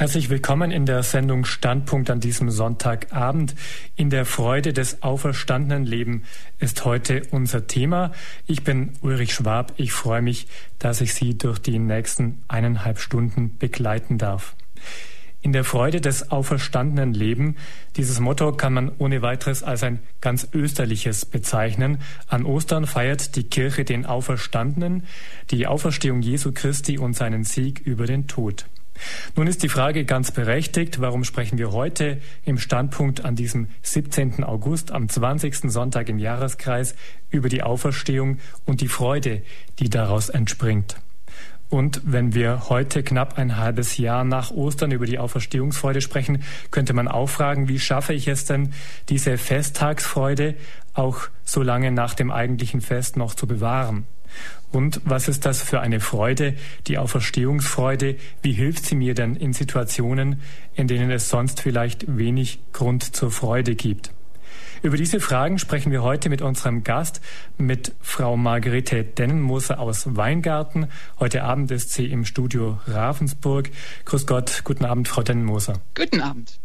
Herzlich willkommen in der Sendung Standpunkt an diesem Sonntagabend. In der Freude des auferstandenen Leben ist heute unser Thema. Ich bin Ulrich Schwab. Ich freue mich, dass ich Sie durch die nächsten eineinhalb Stunden begleiten darf. In der Freude des auferstandenen Leben, dieses Motto kann man ohne weiteres als ein ganz österliches bezeichnen. An Ostern feiert die Kirche den Auferstandenen, die Auferstehung Jesu Christi und seinen Sieg über den Tod. Nun ist die Frage ganz berechtigt, warum sprechen wir heute im Standpunkt an diesem 17. August, am 20. Sonntag im Jahreskreis, über die Auferstehung und die Freude, die daraus entspringt. Und wenn wir heute knapp ein halbes Jahr nach Ostern über die Auferstehungsfreude sprechen, könnte man auch fragen, wie schaffe ich es denn, diese Festtagsfreude auch so lange nach dem eigentlichen Fest noch zu bewahren? Und was ist das für eine Freude, die Auferstehungsfreude? Wie hilft sie mir denn in Situationen, in denen es sonst vielleicht wenig Grund zur Freude gibt? Über diese Fragen sprechen wir heute mit unserem Gast, mit Frau Margarete Dennenmoser aus Weingarten. Heute Abend ist sie im Studio Ravensburg. Grüß Gott, guten Abend, Frau Dennenmoser. Guten Abend.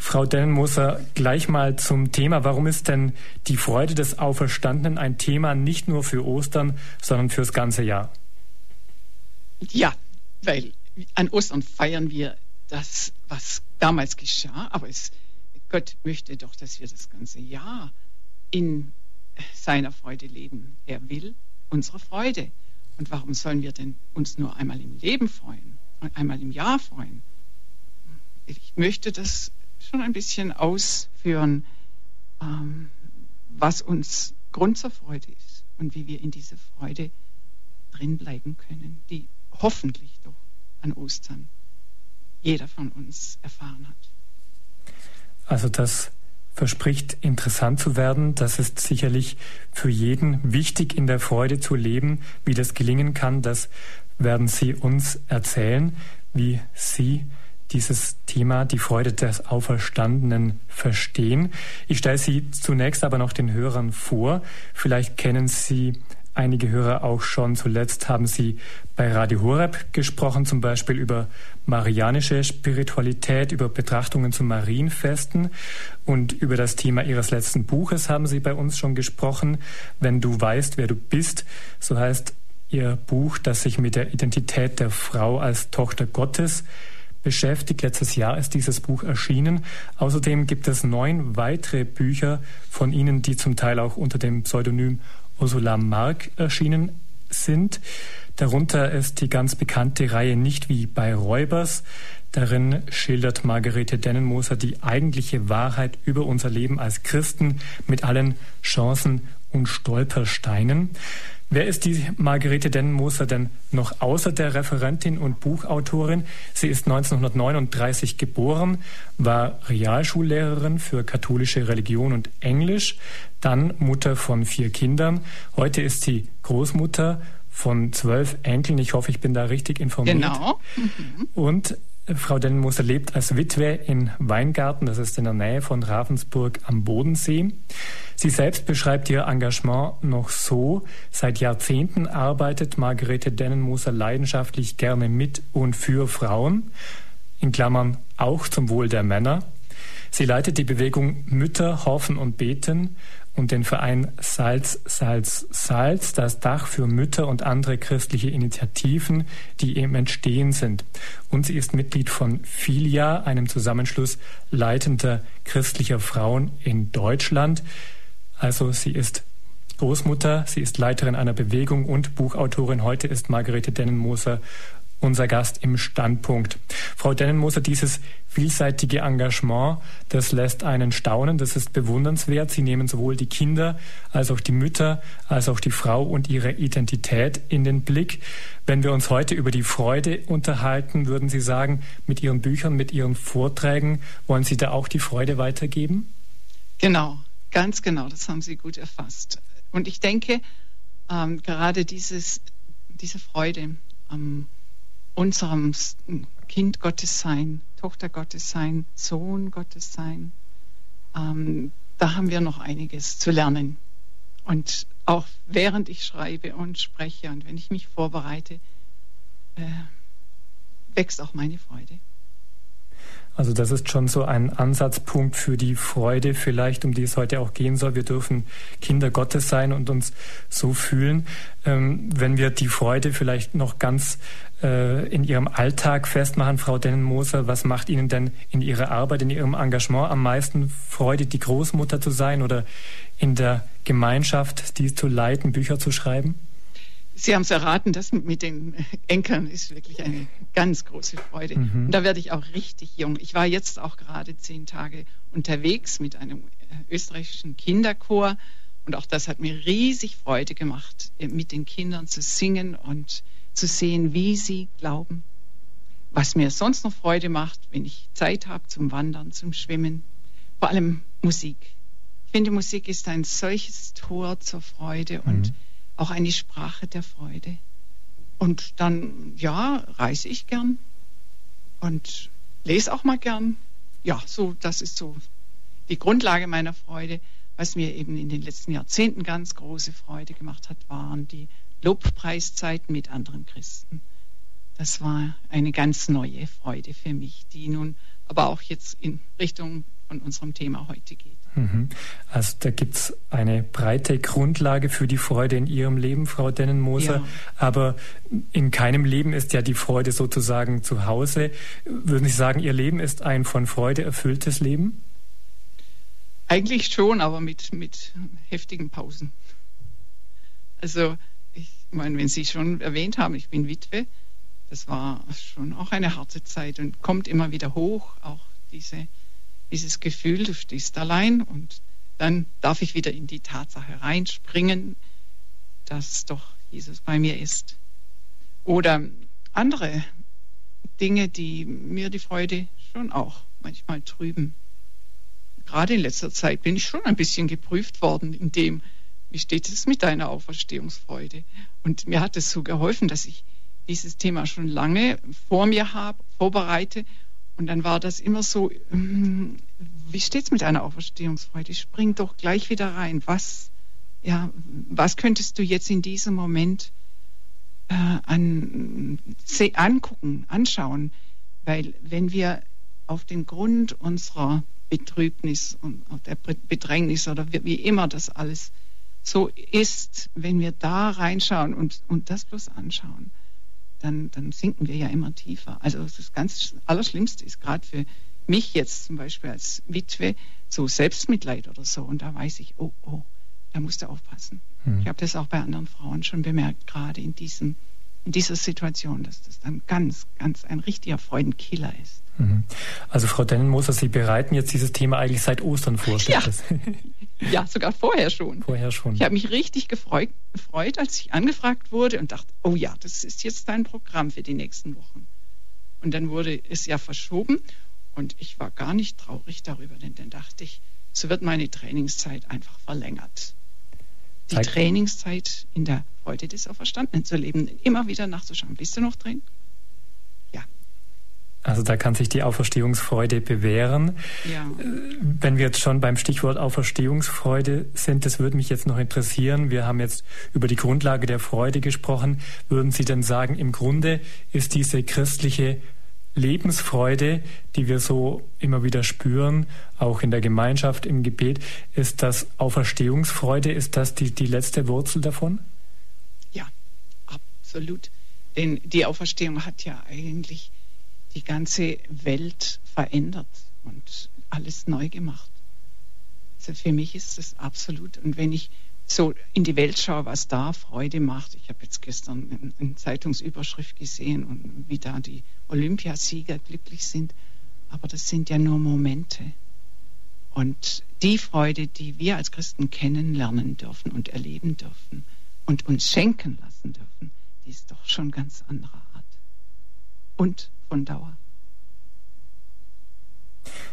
Frau Dennenmoser, gleich mal zum Thema. Warum ist denn die Freude des Auferstandenen ein Thema nicht nur für Ostern, sondern fürs ganze Jahr? Ja, weil an Ostern feiern wir das, was damals geschah, aber es, Gott möchte doch, dass wir das ganze Jahr in seiner Freude leben. Er will unsere Freude. Und warum sollen wir denn uns nur einmal im Leben freuen und einmal im Jahr freuen? Ich möchte das schon ein bisschen ausführen, ähm, was uns Grund zur Freude ist und wie wir in diese Freude drin bleiben können, die hoffentlich doch an Ostern jeder von uns erfahren hat. Also das verspricht interessant zu werden. Das ist sicherlich für jeden wichtig in der Freude zu leben. Wie das gelingen kann, das werden Sie uns erzählen, wie Sie dieses Thema, die Freude des Auferstandenen, verstehen. Ich stelle Sie zunächst aber noch den Hörern vor. Vielleicht kennen Sie einige Hörer auch schon. Zuletzt haben Sie bei Radio Horeb gesprochen, zum Beispiel über marianische Spiritualität, über Betrachtungen zu Marienfesten und über das Thema Ihres letzten Buches haben Sie bei uns schon gesprochen. Wenn du weißt, wer du bist, so heißt Ihr Buch, das sich mit der Identität der Frau als Tochter Gottes beschäftigt. Letztes Jahr ist dieses Buch erschienen. Außerdem gibt es neun weitere Bücher von Ihnen, die zum Teil auch unter dem Pseudonym Ursula Mark erschienen sind. Darunter ist die ganz bekannte Reihe Nicht wie bei Räubers. Darin schildert Margarete Dennenmoser die eigentliche Wahrheit über unser Leben als Christen mit allen Chancen und Stolpersteinen. Wer ist die Margarete Dennenmoser denn noch außer der Referentin und Buchautorin? Sie ist 1939 geboren, war Realschullehrerin für katholische Religion und Englisch, dann Mutter von vier Kindern. Heute ist sie Großmutter von zwölf Enkeln. Ich hoffe, ich bin da richtig informiert. Genau. Mhm. Und Frau Dennenmoser lebt als Witwe in Weingarten, das ist in der Nähe von Ravensburg am Bodensee. Sie selbst beschreibt ihr Engagement noch so. Seit Jahrzehnten arbeitet Margarete Dennenmoser leidenschaftlich gerne mit und für Frauen, in Klammern auch zum Wohl der Männer. Sie leitet die Bewegung Mütter hoffen und beten und den Verein Salz, Salz, Salz, das Dach für Mütter und andere christliche Initiativen, die im Entstehen sind. Und sie ist Mitglied von Filia, einem Zusammenschluss leitender christlicher Frauen in Deutschland. Also sie ist Großmutter, sie ist Leiterin einer Bewegung und Buchautorin. Heute ist Margarete Dennenmoser unser Gast im Standpunkt. Frau Dennenmoser, dieses vielseitige Engagement, das lässt einen staunen, das ist bewundernswert. Sie nehmen sowohl die Kinder als auch die Mütter, als auch die Frau und ihre Identität in den Blick. Wenn wir uns heute über die Freude unterhalten, würden Sie sagen, mit Ihren Büchern, mit Ihren Vorträgen, wollen Sie da auch die Freude weitergeben? Genau, ganz genau, das haben Sie gut erfasst. Und ich denke, ähm, gerade dieses, diese Freude am unserem Kind Gottes sein, Tochter Gottes sein, Sohn Gottes sein. Ähm, da haben wir noch einiges zu lernen. Und auch während ich schreibe und spreche und wenn ich mich vorbereite, äh, wächst auch meine Freude. Also das ist schon so ein Ansatzpunkt für die Freude vielleicht, um die es heute auch gehen soll. Wir dürfen Kinder Gottes sein und uns so fühlen. Ähm, wenn wir die Freude vielleicht noch ganz äh, in Ihrem Alltag festmachen, Frau Dennenmoser, was macht Ihnen denn in Ihrer Arbeit, in Ihrem Engagement am meisten Freude, die Großmutter zu sein oder in der Gemeinschaft, die zu leiten, Bücher zu schreiben? Sie haben es erraten, das mit den Enkeln ist wirklich eine ganz große Freude. Mhm. Und da werde ich auch richtig jung. Ich war jetzt auch gerade zehn Tage unterwegs mit einem äh, österreichischen Kinderchor. Und auch das hat mir riesig Freude gemacht, äh, mit den Kindern zu singen und zu sehen, wie sie glauben. Was mir sonst noch Freude macht, wenn ich Zeit habe zum Wandern, zum Schwimmen, vor allem Musik. Ich finde, Musik ist ein solches Tor zur Freude mhm. Auch eine Sprache der Freude. Und dann, ja, reise ich gern und lese auch mal gern. Ja, so, das ist so die Grundlage meiner Freude. Was mir eben in den letzten Jahrzehnten ganz große Freude gemacht hat, waren die Lobpreiszeiten mit anderen Christen. Das war eine ganz neue Freude für mich, die nun aber auch jetzt in Richtung von unserem Thema heute geht. Mhm. Also da gibt es eine breite Grundlage für die Freude in Ihrem Leben, Frau Dennenmoser. Ja. Aber in keinem Leben ist ja die Freude sozusagen zu Hause. Würden Sie sagen, Ihr Leben ist ein von Freude erfülltes Leben? Eigentlich schon, aber mit, mit heftigen Pausen. Also ich meine, wenn Sie schon erwähnt haben, ich bin Witwe, das war schon auch eine harte Zeit und kommt immer wieder hoch, auch diese dieses Gefühl, du stehst allein und dann darf ich wieder in die Tatsache reinspringen, dass doch Jesus bei mir ist. Oder andere Dinge, die mir die Freude schon auch manchmal trüben. Gerade in letzter Zeit bin ich schon ein bisschen geprüft worden in dem, wie steht es mit deiner Auferstehungsfreude? Und mir hat es so geholfen, dass ich dieses Thema schon lange vor mir habe, vorbereite und dann war das immer so, hm, wie steht's mit einer Auferstehungsfreude? Spring doch gleich wieder rein. Was, ja, was könntest du jetzt in diesem Moment äh, an, angucken, anschauen? Weil wenn wir auf den Grund unserer Betrübnis und der Bedrängnis oder wie immer das alles so ist, wenn wir da reinschauen und, und das bloß anschauen, dann, dann sinken wir ja immer tiefer. Also das ganz Allerschlimmste ist gerade für mich jetzt zum Beispiel als Witwe so Selbstmitleid oder so. Und da weiß ich, oh, oh, da musst du aufpassen. Hm. Ich habe das auch bei anderen Frauen schon bemerkt, gerade in, diesem, in dieser Situation, dass das dann ganz, ganz ein richtiger Freudenkiller ist. Mhm. Also Frau Dennenmoser, Sie bereiten jetzt dieses Thema eigentlich seit Ostern vor. Ja. ja, sogar vorher schon. Vorher schon. Ich habe mich richtig gefreut, gefreut, als ich angefragt wurde und dachte, oh ja, das ist jetzt dein Programm für die nächsten Wochen. Und dann wurde es ja verschoben und ich war gar nicht traurig darüber, denn dann dachte ich, so wird meine Trainingszeit einfach verlängert. Die. Trainingszeit in der Freude des Auferstandenen zu leben, immer wieder nachzuschauen. Bist du noch drin? Also da kann sich die Auferstehungsfreude bewähren. Ja. Äh, wenn wir jetzt schon beim Stichwort Auferstehungsfreude sind, das würde mich jetzt noch interessieren. Wir haben jetzt über die Grundlage der Freude gesprochen. Würden Sie denn sagen, im Grunde ist diese christliche Lebensfreude, die wir so immer wieder spüren, auch in der Gemeinschaft, im Gebet, ist das Auferstehungsfreude, ist das die, die letzte Wurzel davon? Ja, absolut. Denn die Auferstehung hat ja eigentlich die ganze Welt verändert und alles neu gemacht. Also für mich ist es absolut. Und wenn ich so in die Welt schaue, was da Freude macht. Ich habe jetzt gestern eine Zeitungsüberschrift gesehen und wie da die Olympiasieger glücklich sind. Aber das sind ja nur Momente. Und die Freude, die wir als Christen kennenlernen dürfen und erleben dürfen und uns schenken lassen dürfen, die ist doch schon ganz anderer Art. Und von Dauer.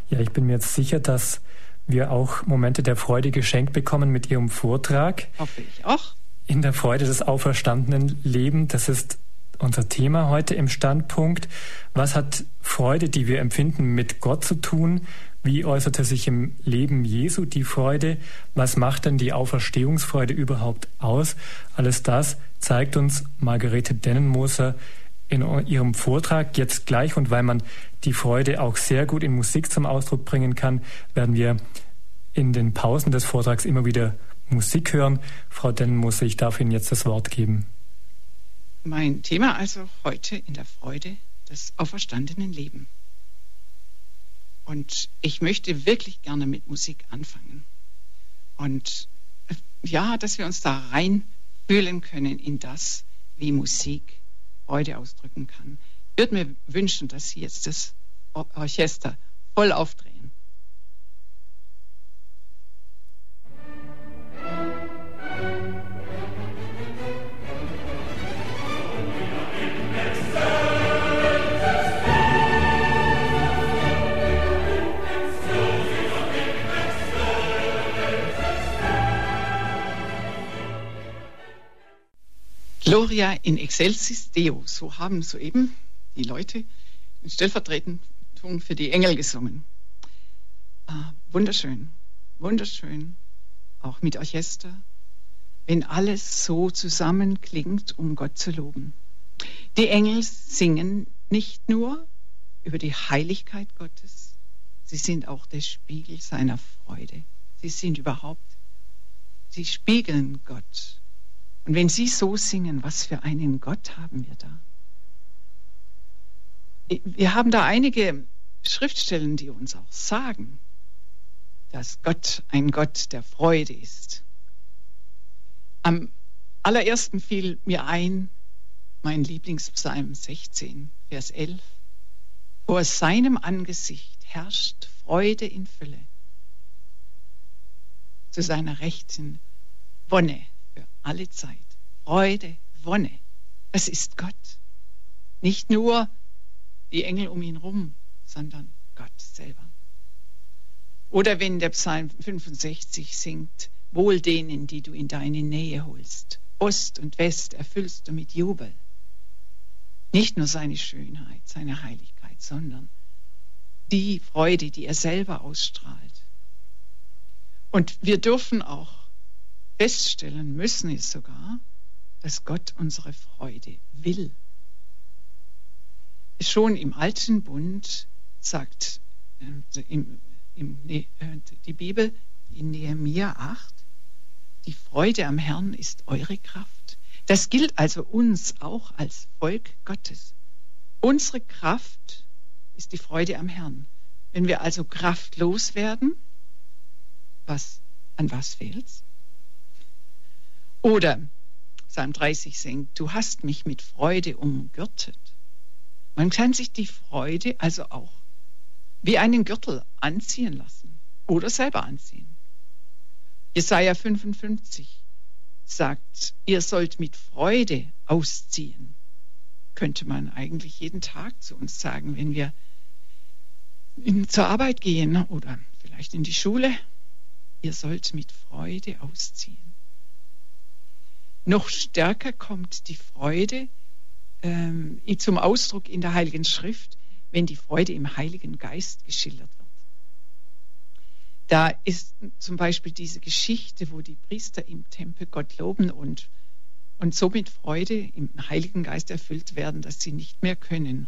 Ja, ich bin mir jetzt sicher, dass wir auch Momente der Freude geschenkt bekommen mit Ihrem Vortrag. Hoffe ich auch. In der Freude des auferstandenen Leben. Das ist unser Thema heute im Standpunkt. Was hat Freude, die wir empfinden, mit Gott zu tun? Wie äußerte sich im Leben Jesu die Freude? Was macht denn die Auferstehungsfreude überhaupt aus? Alles das zeigt uns Margarete Dennenmoser in Ihrem Vortrag jetzt gleich und weil man die Freude auch sehr gut in Musik zum Ausdruck bringen kann, werden wir in den Pausen des Vortrags immer wieder Musik hören. Frau Dennenmusse, ich darf Ihnen jetzt das Wort geben. Mein Thema also heute in der Freude des auferstandenen Lebens. Und ich möchte wirklich gerne mit Musik anfangen. Und äh, ja, dass wir uns da reinfühlen können in das, wie Musik Freude ausdrücken kann. Ich würde mir wünschen, dass Sie jetzt das Orchester voll aufdrehen. Gloria in excelsis Deo, so haben soeben die Leute in Stellvertretung für die Engel gesungen. Ah, wunderschön, wunderschön, auch mit Orchester, wenn alles so zusammenklingt, um Gott zu loben. Die Engel singen nicht nur über die Heiligkeit Gottes, sie sind auch der Spiegel seiner Freude. Sie sind überhaupt, sie spiegeln Gott und wenn Sie so singen, was für einen Gott haben wir da? Wir haben da einige Schriftstellen, die uns auch sagen, dass Gott ein Gott der Freude ist. Am allerersten fiel mir ein, mein Lieblingspsalm 16, Vers 11. Vor seinem Angesicht herrscht Freude in Fülle. Zu seiner Rechten Wonne alle Zeit. Freude, Wonne. Das ist Gott. Nicht nur die Engel um ihn rum, sondern Gott selber. Oder wenn der Psalm 65 singt, wohl denen, die du in deine Nähe holst. Ost und West erfüllst du mit Jubel. Nicht nur seine Schönheit, seine Heiligkeit, sondern die Freude, die er selber ausstrahlt. Und wir dürfen auch feststellen, müssen es sogar, dass Gott unsere Freude will. Schon im Alten Bund sagt äh, im, im, äh, die Bibel in Nehemiah 8, die Freude am Herrn ist eure Kraft. Das gilt also uns auch als Volk Gottes. Unsere Kraft ist die Freude am Herrn. Wenn wir also kraftlos werden, was, an was fehlt's? Oder Psalm 30 singt, du hast mich mit Freude umgürtet. Man kann sich die Freude also auch wie einen Gürtel anziehen lassen oder selber anziehen. Jesaja 55 sagt, ihr sollt mit Freude ausziehen. Könnte man eigentlich jeden Tag zu uns sagen, wenn wir in, zur Arbeit gehen oder vielleicht in die Schule. Ihr sollt mit Freude ausziehen. Noch stärker kommt die Freude ähm, zum Ausdruck in der Heiligen Schrift, wenn die Freude im Heiligen Geist geschildert wird. Da ist zum Beispiel diese Geschichte, wo die Priester im Tempel Gott loben und, und so mit Freude im Heiligen Geist erfüllt werden, dass sie nicht mehr können.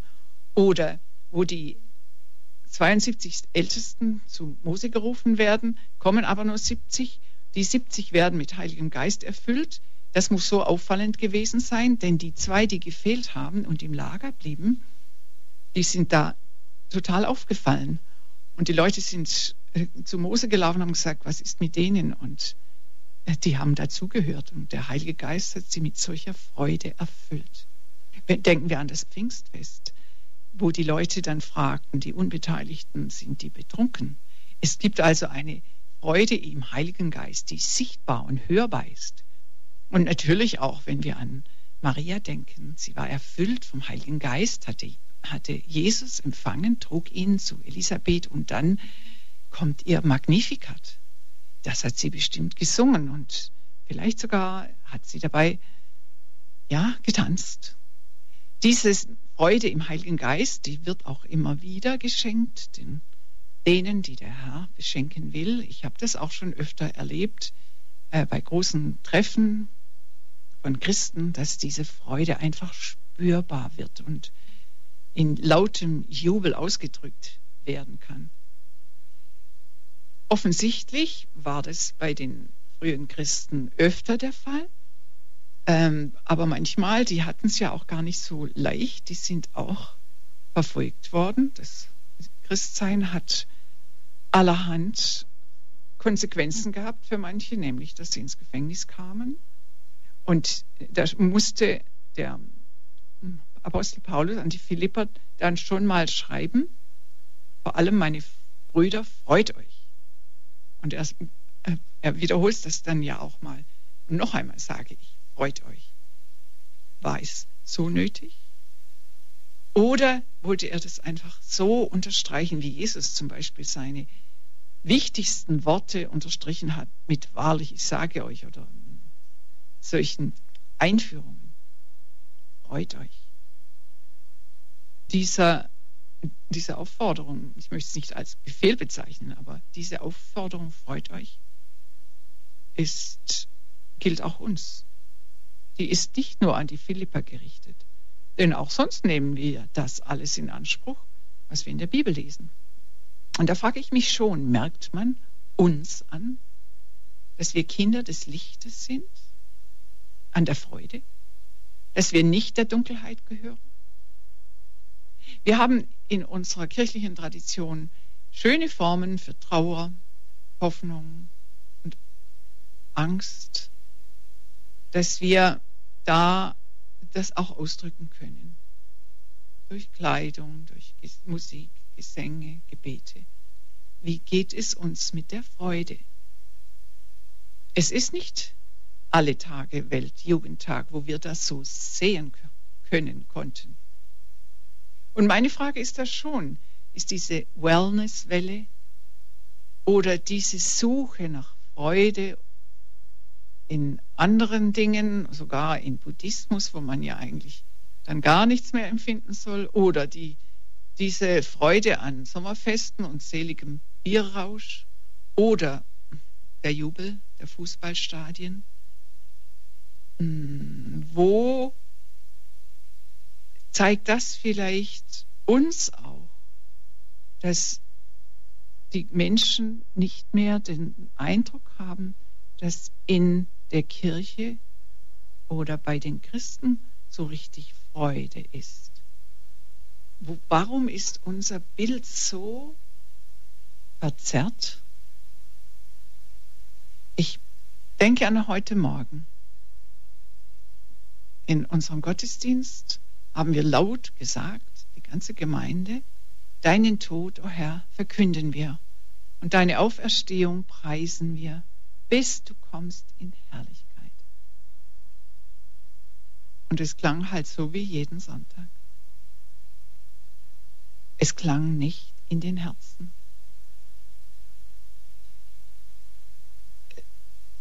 Oder wo die 72 Ältesten zu Mose gerufen werden, kommen aber nur 70. Die 70 werden mit Heiligem Geist erfüllt, das muss so auffallend gewesen sein, denn die zwei, die gefehlt haben und im Lager blieben, die sind da total aufgefallen. Und die Leute sind äh, zu Mose gelaufen und haben gesagt, was ist mit denen? Und äh, die haben dazugehört und der Heilige Geist hat sie mit solcher Freude erfüllt. Denken wir an das Pfingstfest, wo die Leute dann fragten, die Unbeteiligten, sind die betrunken? Es gibt also eine Freude im Heiligen Geist, die sichtbar und hörbar ist. Und natürlich auch, wenn wir an Maria denken, sie war erfüllt vom Heiligen Geist, hatte, hatte Jesus empfangen, trug ihn zu Elisabeth und dann kommt ihr Magnificat. Das hat sie bestimmt gesungen und vielleicht sogar hat sie dabei, ja, getanzt. Diese Freude im Heiligen Geist, die wird auch immer wieder geschenkt, den, denen, die der Herr beschenken will. Ich habe das auch schon öfter erlebt äh, bei großen Treffen von Christen, dass diese Freude einfach spürbar wird und in lautem Jubel ausgedrückt werden kann. Offensichtlich war das bei den frühen Christen öfter der Fall. Ähm, aber manchmal, die hatten es ja auch gar nicht so leicht, die sind auch verfolgt worden. Das Christsein hat allerhand Konsequenzen gehabt für manche, nämlich dass sie ins Gefängnis kamen. Und da musste der Apostel Paulus an die Philipper dann schon mal schreiben, vor allem meine Brüder, freut euch. Und er, äh, er wiederholt das dann ja auch mal. Und noch einmal sage ich, freut euch. War es so nötig? Oder wollte er das einfach so unterstreichen, wie Jesus zum Beispiel seine wichtigsten Worte unterstrichen hat mit wahrlich, ich sage euch oder solchen Einführungen. Freut euch. Dieser, diese Aufforderung, ich möchte es nicht als Befehl bezeichnen, aber diese Aufforderung, freut euch, ist, gilt auch uns. Die ist nicht nur an die Philipper gerichtet, denn auch sonst nehmen wir das alles in Anspruch, was wir in der Bibel lesen. Und da frage ich mich schon, merkt man uns an, dass wir Kinder des Lichtes sind, an der Freude, dass wir nicht der Dunkelheit gehören? Wir haben in unserer kirchlichen Tradition schöne Formen für Trauer, Hoffnung und Angst, dass wir da das auch ausdrücken können. Durch Kleidung, durch Musik, Gesänge, Gebete. Wie geht es uns mit der Freude? Es ist nicht alle Tage Weltjugendtag, wo wir das so sehen können konnten. Und meine Frage ist das schon, ist diese Wellnesswelle oder diese Suche nach Freude in anderen Dingen, sogar in Buddhismus, wo man ja eigentlich dann gar nichts mehr empfinden soll, oder die diese Freude an Sommerfesten und seligem Bierrausch oder der Jubel der Fußballstadien? Wo zeigt das vielleicht uns auch, dass die Menschen nicht mehr den Eindruck haben, dass in der Kirche oder bei den Christen so richtig Freude ist wo, warum ist unser Bild so verzerrt? Ich denke an heute Morgen. In unserem Gottesdienst haben wir laut gesagt, die ganze Gemeinde, deinen Tod, o oh Herr, verkünden wir und deine Auferstehung preisen wir, bis du kommst in Herrlichkeit. Und es klang halt so wie jeden Sonntag. Es klang nicht in den Herzen.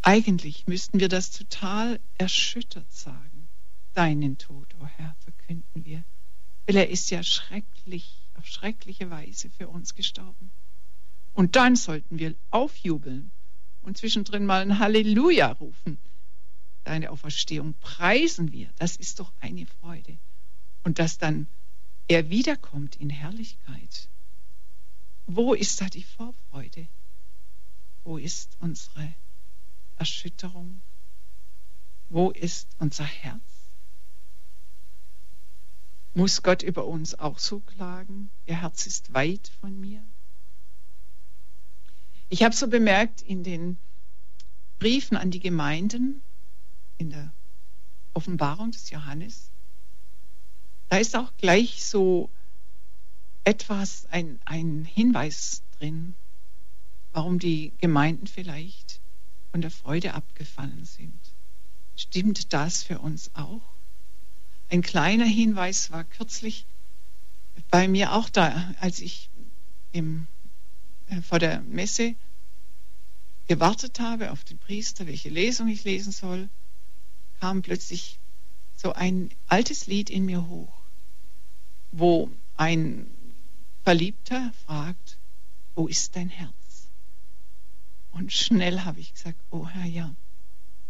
Eigentlich müssten wir das total erschüttert sagen. Deinen Tod, o oh Herr, verkünden wir. Weil er ist ja schrecklich, auf schreckliche Weise für uns gestorben. Und dann sollten wir aufjubeln und zwischendrin mal ein Halleluja rufen. Deine Auferstehung preisen wir. Das ist doch eine Freude. Und das dann er wiederkommt in Herrlichkeit. Wo ist da die Vorfreude? Wo ist unsere Erschütterung? Wo ist unser Herz? Muss Gott über uns auch so klagen? Ihr Herz ist weit von mir. Ich habe so bemerkt in den Briefen an die Gemeinden, in der Offenbarung des Johannes, da ist auch gleich so etwas, ein, ein Hinweis drin, warum die Gemeinden vielleicht von der Freude abgefallen sind. Stimmt das für uns auch? Ein kleiner Hinweis war kürzlich bei mir auch da, als ich im, äh, vor der Messe gewartet habe auf den Priester, welche Lesung ich lesen soll, kam plötzlich so ein altes Lied in mir hoch wo ein Verliebter fragt, wo ist dein Herz? Und schnell habe ich gesagt, oh Herr, ja,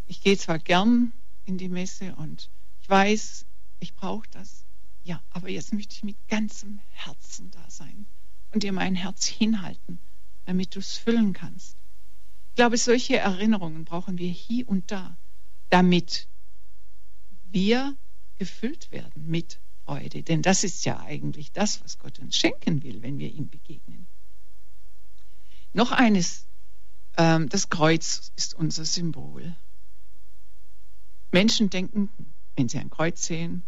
ich gehe zwar gern in die Messe und ich weiß, ich brauche das. Ja, aber jetzt möchte ich mit ganzem Herzen da sein und dir mein Herz hinhalten, damit du es füllen kannst. Ich glaube, solche Erinnerungen brauchen wir hier und da, damit wir gefüllt werden mit Freude. Denn das ist ja eigentlich das, was Gott uns schenken will, wenn wir ihm begegnen. Noch eines, ähm, das Kreuz ist unser Symbol. Menschen denken, wenn sie ein Kreuz sehen,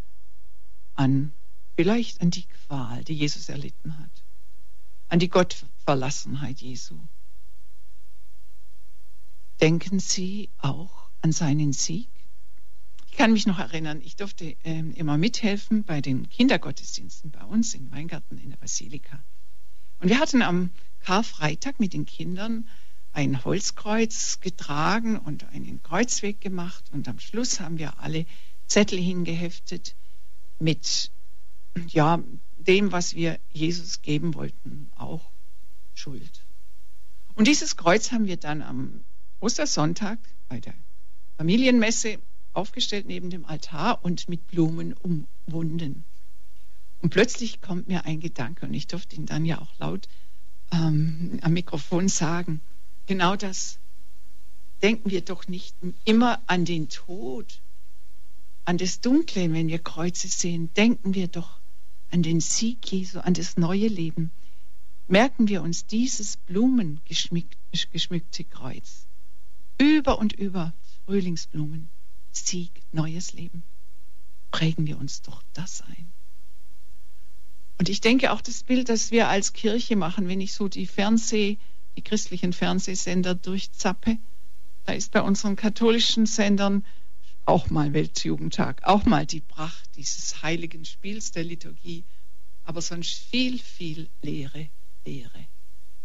an vielleicht an die Qual, die Jesus erlitten hat, an die Gottverlassenheit Jesu. Denken Sie auch an seinen Sieg? Ich kann mich noch erinnern, ich durfte äh, immer mithelfen bei den Kindergottesdiensten bei uns im Weingarten in der Basilika. Und wir hatten am Karfreitag mit den Kindern ein Holzkreuz getragen und einen Kreuzweg gemacht. Und am Schluss haben wir alle Zettel hingeheftet mit ja, dem, was wir Jesus geben wollten, auch Schuld. Und dieses Kreuz haben wir dann am Ostersonntag bei der Familienmesse aufgestellt neben dem Altar und mit Blumen umwunden. Und plötzlich kommt mir ein Gedanke, und ich durfte ihn dann ja auch laut ähm, am Mikrofon sagen, genau das. Denken wir doch nicht immer an den Tod, an das Dunkle, wenn wir Kreuze sehen. Denken wir doch an den Sieg Jesu, an das neue Leben. Merken wir uns dieses blumengeschmückte Kreuz. Über und über Frühlingsblumen, Sieg, neues Leben. Prägen wir uns doch das ein. Und ich denke auch das Bild, das wir als Kirche machen, wenn ich so die Fernseh, die christlichen Fernsehsender durchzappe, da ist bei unseren katholischen Sendern auch mal Weltjugendtag, auch mal die Pracht dieses heiligen Spiels der Liturgie, aber sonst viel, viel Leere, Leere.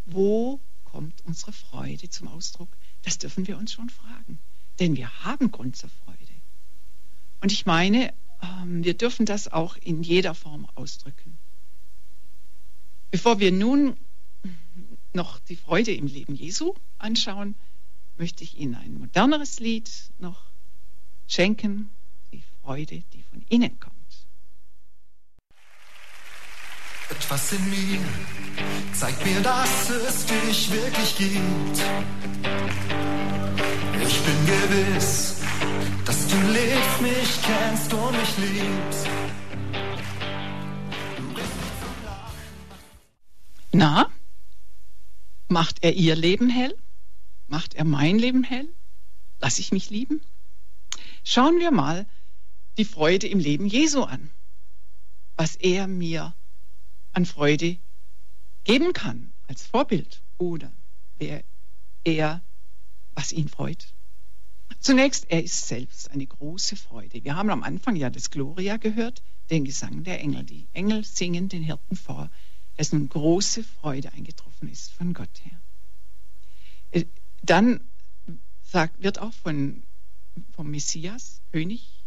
Wo kommt unsere Freude zum Ausdruck? Das dürfen wir uns schon fragen, denn wir haben Grund zur Freude. Und ich meine, ähm, wir dürfen das auch in jeder Form ausdrücken. Bevor wir nun noch die Freude im Leben Jesu anschauen, möchte ich Ihnen ein moderneres Lied noch schenken, die Freude, die von innen kommt. Etwas in mir zeigt mir, dass es dich wirklich gibt. Ich bin gewiss, dass du lebst, mich kennst und mich liebst. Na, macht er ihr Leben hell? Macht er mein Leben hell? Lass ich mich lieben? Schauen wir mal die Freude im Leben Jesu an. Was er mir an Freude geben kann als Vorbild oder wer er, was ihn freut. Zunächst, er ist selbst eine große Freude. Wir haben am Anfang ja das Gloria gehört, den Gesang der Engel. Die Engel singen den Hirten vor dass nun große Freude eingetroffen ist von Gott her. Äh, dann wird auch von, vom Messias, König,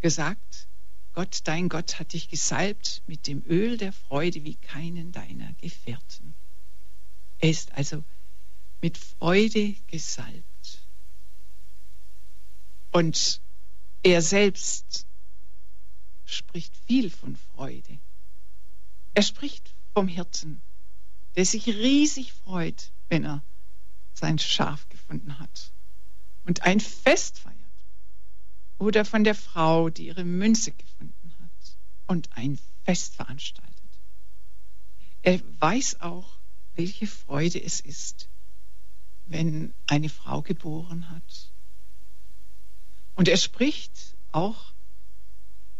gesagt, Gott, dein Gott hat dich gesalbt mit dem Öl der Freude wie keinen deiner Gefährten. Er ist also mit Freude gesalbt. Und er selbst spricht viel von Freude. Er spricht vom Hirten, der sich riesig freut, wenn er sein Schaf gefunden hat und ein Fest feiert. Oder von der Frau, die ihre Münze gefunden hat und ein Fest veranstaltet. Er weiß auch, welche Freude es ist, wenn eine Frau geboren hat. Und er spricht auch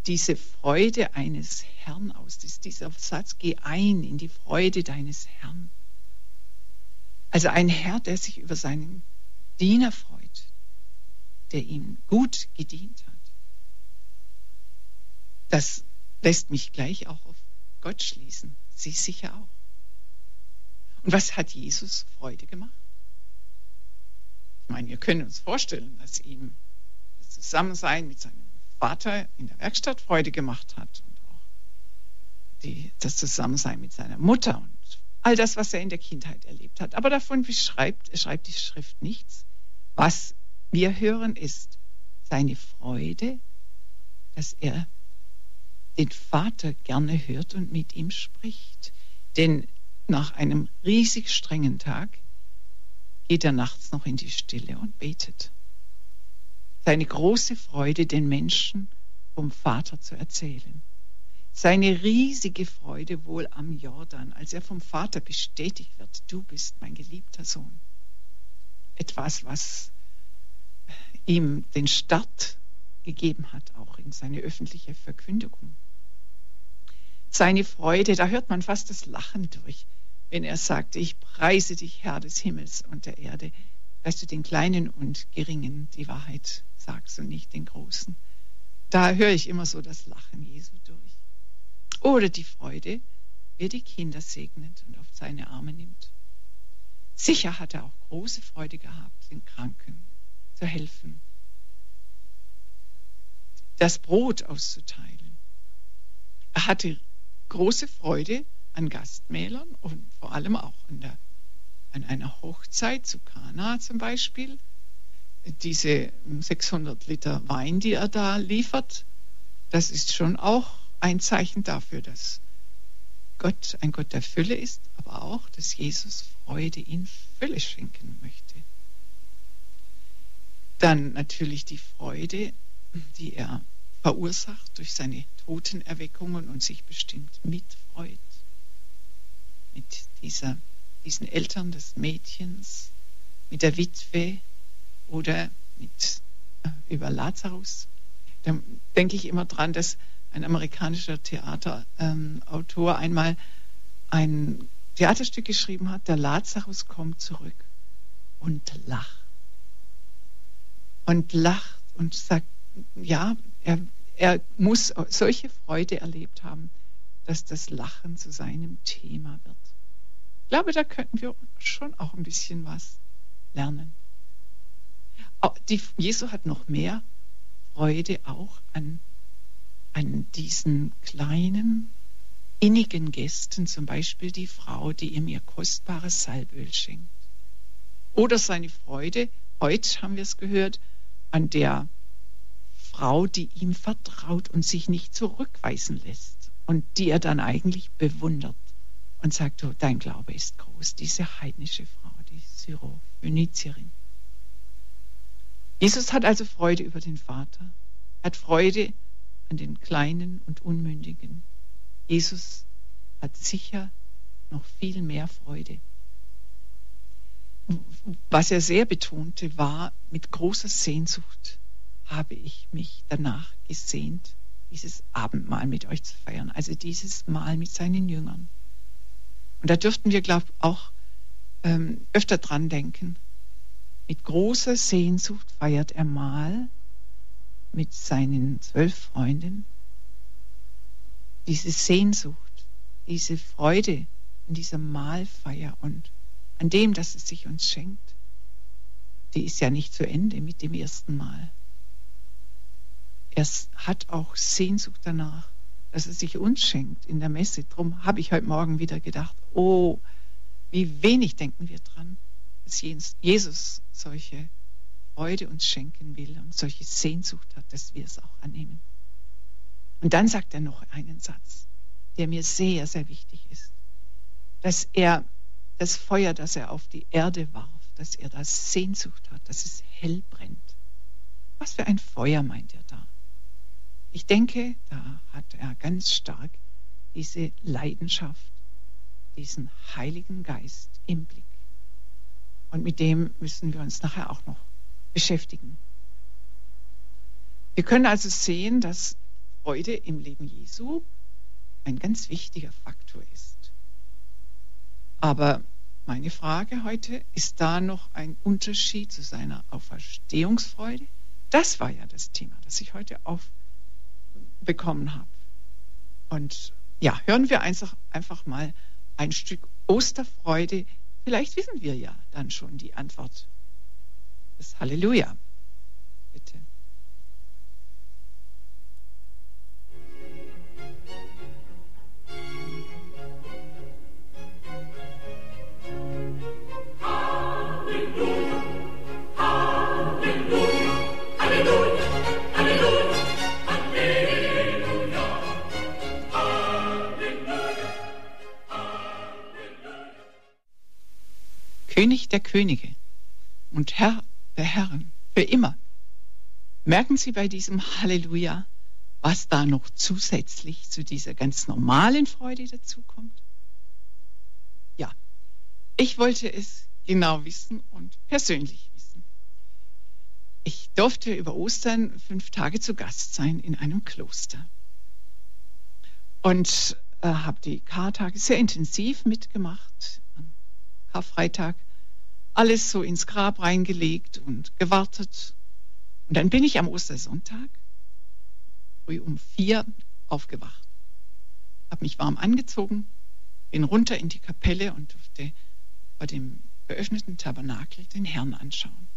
diese Freude eines Herrn aus. Das ist dieser Satz, geh ein in die Freude deines Herrn. Also ein Herr, der sich über seinen Diener freut, der ihm gut gedient hat. Das lässt mich gleich auch auf Gott schließen. Sie sicher auch. Und was hat Jesus Freude gemacht? Ich meine, wir können uns vorstellen, dass ihm das Zusammensein mit seinem Vater in der Werkstatt Freude gemacht hat und auch die, das Zusammensein mit seiner Mutter und all das, was er in der Kindheit erlebt hat. Aber davon beschreibt, schreibt die Schrift nichts. Was wir hören, ist seine Freude, dass er den Vater gerne hört und mit ihm spricht. Denn nach einem riesig strengen Tag geht er nachts noch in die Stille und betet. Seine große Freude, den Menschen vom Vater zu erzählen. Seine riesige Freude wohl am Jordan, als er vom Vater bestätigt wird, du bist mein geliebter Sohn. Etwas, was ihm den Start gegeben hat, auch in seine öffentliche Verkündigung. Seine Freude, da hört man fast das Lachen durch, wenn er sagte, ich preise dich, Herr des Himmels und der Erde, dass du den Kleinen und Geringen die Wahrheit sagst und nicht den Großen. Da höre ich immer so das Lachen Jesu durch. Oder die Freude, wie er die Kinder segnet und auf seine Arme nimmt. Sicher hat er auch große Freude gehabt, den Kranken zu helfen, das Brot auszuteilen. Er hatte große Freude an Gastmählern und vor allem auch an, der, an einer Hochzeit zu Kana zum Beispiel. Diese 600 Liter Wein, die er da liefert, das ist schon auch ein Zeichen dafür, dass Gott ein Gott der Fülle ist, aber auch, dass Jesus Freude in Fülle schenken möchte. Dann natürlich die Freude, die er verursacht durch seine Totenerweckungen und sich bestimmt mitfreut. Mit dieser, diesen Eltern des Mädchens, mit der Witwe oder mit, äh, über Lazarus. Da denke ich immer dran, dass ein amerikanischer Theaterautor ähm, einmal ein Theaterstück geschrieben hat, der Lazarus kommt zurück und lacht. Und lacht und sagt, ja, er, er muss solche Freude erlebt haben, dass das Lachen zu seinem Thema wird. Ich glaube, da könnten wir schon auch ein bisschen was lernen. Die, Jesu hat noch mehr Freude auch an, an diesen kleinen, innigen Gästen, zum Beispiel die Frau, die ihm ihr kostbares Salböl schenkt. Oder seine Freude, heute haben wir es gehört, an der Frau, die ihm vertraut und sich nicht zurückweisen lässt und die er dann eigentlich bewundert und sagt, oh, dein Glaube ist groß, diese heidnische Frau, die Syro-Phönizierin. Jesus hat also Freude über den Vater, hat Freude an den Kleinen und Unmündigen. Jesus hat sicher noch viel mehr Freude. Was er sehr betonte, war mit großer Sehnsucht habe ich mich danach gesehnt, dieses Abendmahl mit euch zu feiern, also dieses Mahl mit seinen Jüngern. Und da dürften wir, glaube ich, auch ähm, öfter dran denken. Mit großer Sehnsucht feiert er Mahl mit seinen zwölf Freunden. Diese Sehnsucht, diese Freude in dieser Mahlfeier und an dem, dass es sich uns schenkt, die ist ja nicht zu Ende mit dem ersten Mal. Er hat auch Sehnsucht danach, dass er sich uns schenkt in der Messe. Darum habe ich heute Morgen wieder gedacht, oh, wie wenig denken wir dran, dass Jesus solche Freude uns schenken will und solche Sehnsucht hat, dass wir es auch annehmen. Und dann sagt er noch einen Satz, der mir sehr, sehr wichtig ist, dass er das Feuer, das er auf die Erde warf, dass er da Sehnsucht hat, dass es hell brennt. Was für ein Feuer meint er da? Ich denke, da hat er ganz stark diese Leidenschaft, diesen Heiligen Geist im Blick. Und mit dem müssen wir uns nachher auch noch beschäftigen. Wir können also sehen, dass Freude im Leben Jesu ein ganz wichtiger Faktor ist. Aber meine Frage heute, ist da noch ein Unterschied zu seiner Auferstehungsfreude? Das war ja das Thema, das ich heute auf bekommen habe. Und ja, hören wir einfach, einfach mal ein Stück Osterfreude. Vielleicht wissen wir ja dann schon die Antwort. Das Halleluja. König der Könige und Herr der Herren, für immer. Merken Sie bei diesem Halleluja, was da noch zusätzlich zu dieser ganz normalen Freude dazukommt? Ja, ich wollte es genau wissen und persönlich wissen. Ich durfte über Ostern fünf Tage zu Gast sein in einem Kloster und äh, habe die Kartage sehr intensiv mitgemacht. Am Karfreitag alles so ins Grab reingelegt und gewartet. Und dann bin ich am Ostersonntag früh um vier aufgewacht, habe mich warm angezogen, bin runter in die Kapelle und durfte vor dem geöffneten Tabernakel den Herrn anschauen.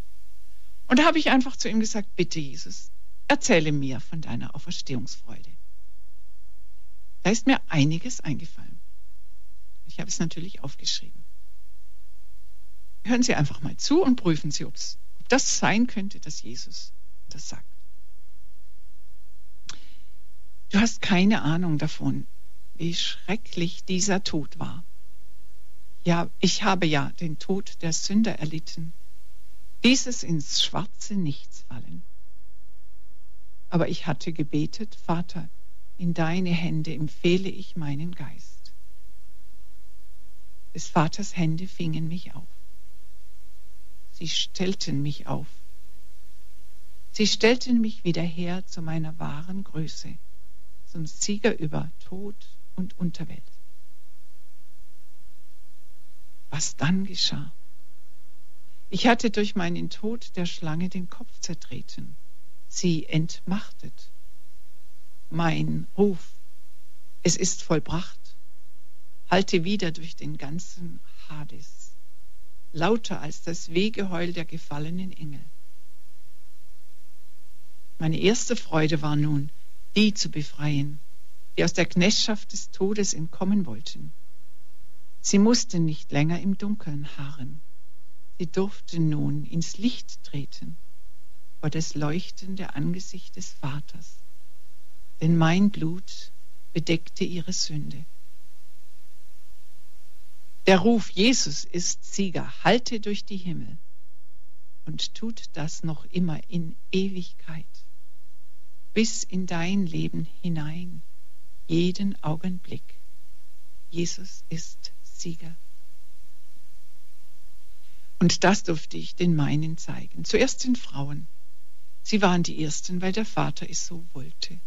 Und da habe ich einfach zu ihm gesagt, bitte Jesus, erzähle mir von deiner Auferstehungsfreude. Da ist mir einiges eingefallen. Ich habe es natürlich aufgeschrieben. Hören Sie einfach mal zu und prüfen Sie, ob das sein könnte, dass Jesus das sagt. Du hast keine Ahnung davon, wie schrecklich dieser Tod war. Ja, ich habe ja den Tod der Sünder erlitten. Dieses ins schwarze Nichts fallen. Aber ich hatte gebetet, Vater, in deine Hände empfehle ich meinen Geist. Des Vaters Hände fingen mich auf. Sie stellten mich auf. Sie stellten mich wieder her zu meiner wahren Größe, zum Sieger über Tod und Unterwelt. Was dann geschah? Ich hatte durch meinen Tod der Schlange den Kopf zertreten, sie entmachtet mein Ruf, es ist vollbracht, halte wieder durch den ganzen Hades, lauter als das Wehgeheul der gefallenen Engel. Meine erste Freude war nun, die zu befreien, die aus der Knechtschaft des Todes entkommen wollten. Sie mussten nicht länger im Dunkeln harren. Sie durften nun ins Licht treten vor das leuchtende Angesicht des Vaters denn mein Blut bedeckte ihre Sünde. Der Ruf Jesus ist Sieger, halte durch die Himmel und tut das noch immer in Ewigkeit, bis in dein Leben hinein, jeden Augenblick. Jesus ist Sieger. Und das durfte ich den meinen zeigen. Zuerst den Frauen. Sie waren die Ersten, weil der Vater es so wollte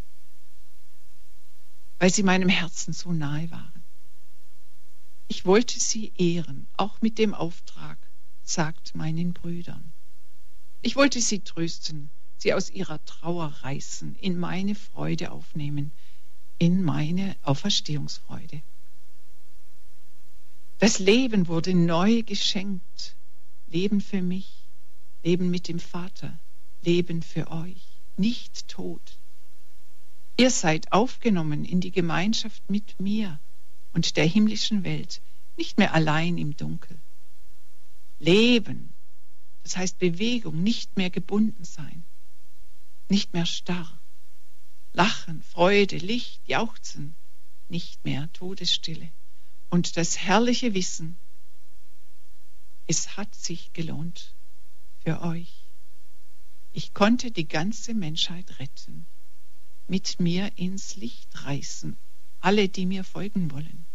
weil sie meinem Herzen so nahe waren. Ich wollte sie ehren, auch mit dem Auftrag, sagt meinen Brüdern. Ich wollte sie trösten, sie aus ihrer Trauer reißen, in meine Freude aufnehmen, in meine Auferstehungsfreude. Das Leben wurde neu geschenkt. Leben für mich, Leben mit dem Vater, Leben für euch, nicht Tod, Ihr seid aufgenommen in die Gemeinschaft mit mir und der himmlischen Welt, nicht mehr allein im Dunkel. Leben, das heißt Bewegung, nicht mehr gebunden sein, nicht mehr starr. Lachen, Freude, Licht, Jauchzen, nicht mehr Todesstille. Und das herrliche Wissen, es hat sich gelohnt für euch. Ich konnte die ganze Menschheit retten mit mir ins Licht reißen, alle, die mir folgen wollen.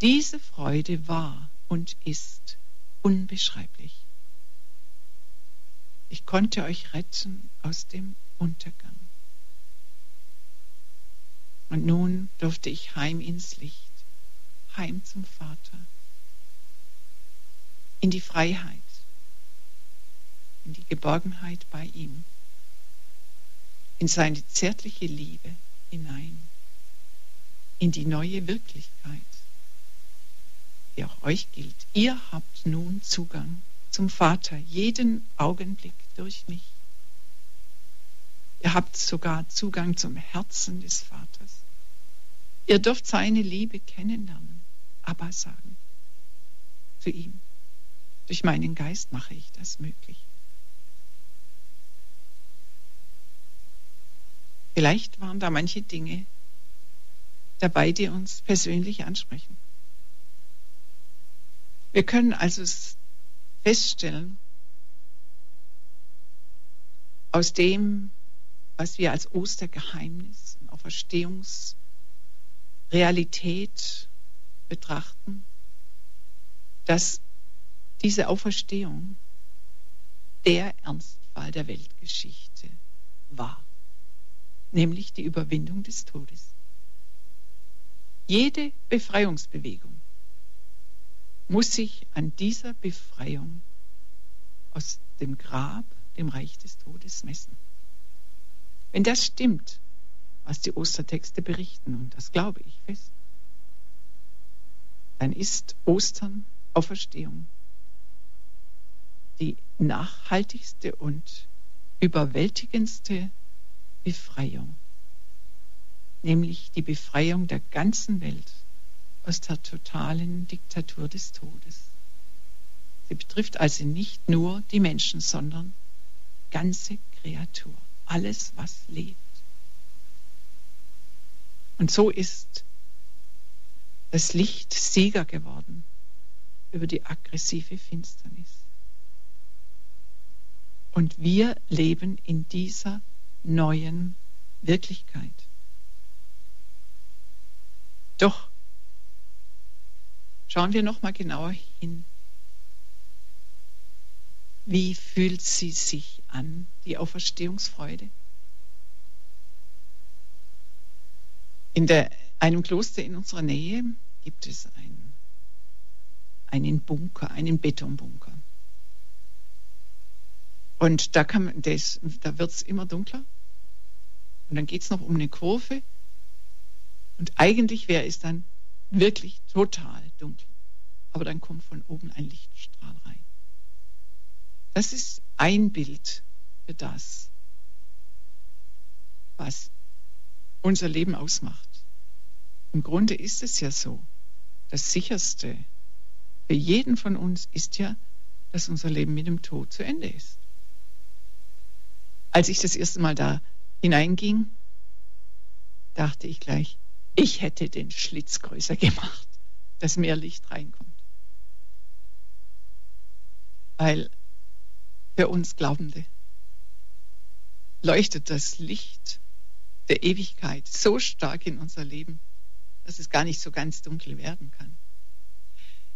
Diese Freude war und ist unbeschreiblich. Ich konnte euch retten aus dem Untergang. Und nun durfte ich heim ins Licht, heim zum Vater, in die Freiheit, in die Geborgenheit bei ihm in seine zärtliche Liebe hinein, in die neue Wirklichkeit, die auch euch gilt. Ihr habt nun Zugang zum Vater jeden Augenblick durch mich. Ihr habt sogar Zugang zum Herzen des Vaters. Ihr dürft seine Liebe kennenlernen, aber sagen zu ihm. Durch meinen Geist mache ich das möglich. Vielleicht waren da manche Dinge dabei, die uns persönlich ansprechen. Wir können also feststellen, aus dem, was wir als Ostergeheimnis und Auferstehungsrealität betrachten, dass diese Auferstehung der Ernstfall der Weltgeschichte war, nämlich die Überwindung des Todes. Jede Befreiungsbewegung muss sich an dieser Befreiung aus dem Grab, dem Reich des Todes messen. Wenn das stimmt, was die Ostertexte berichten, und das glaube ich fest, dann ist Ostern Auferstehung die nachhaltigste und überwältigendste Befreiung, nämlich die Befreiung der ganzen Welt aus der totalen Diktatur des Todes. Sie betrifft also nicht nur die Menschen, sondern ganze Kreatur, alles, was lebt. Und so ist das Licht Sieger geworden über die aggressive Finsternis. Und wir leben in dieser neuen Wirklichkeit. Doch schauen wir noch mal genauer hin. Wie fühlt sie sich an, die Auferstehungsfreude? In der, einem Kloster in unserer Nähe gibt es ein, einen Bunker, einen Betonbunker. Und da, kann das, da wird es immer dunkler. Und dann geht es noch um eine Kurve. Und eigentlich wäre es dann wirklich total dunkel. Aber dann kommt von oben ein Lichtstrahl rein. Das ist ein Bild für das, was unser Leben ausmacht. Im Grunde ist es ja so. Das Sicherste für jeden von uns ist ja, dass unser Leben mit dem Tod zu Ende ist. Als ich das erste Mal da hineinging, dachte ich gleich, ich hätte den Schlitz größer gemacht, dass mehr Licht reinkommt. Weil für uns Glaubende leuchtet das Licht der Ewigkeit so stark in unser Leben, dass es gar nicht so ganz dunkel werden kann.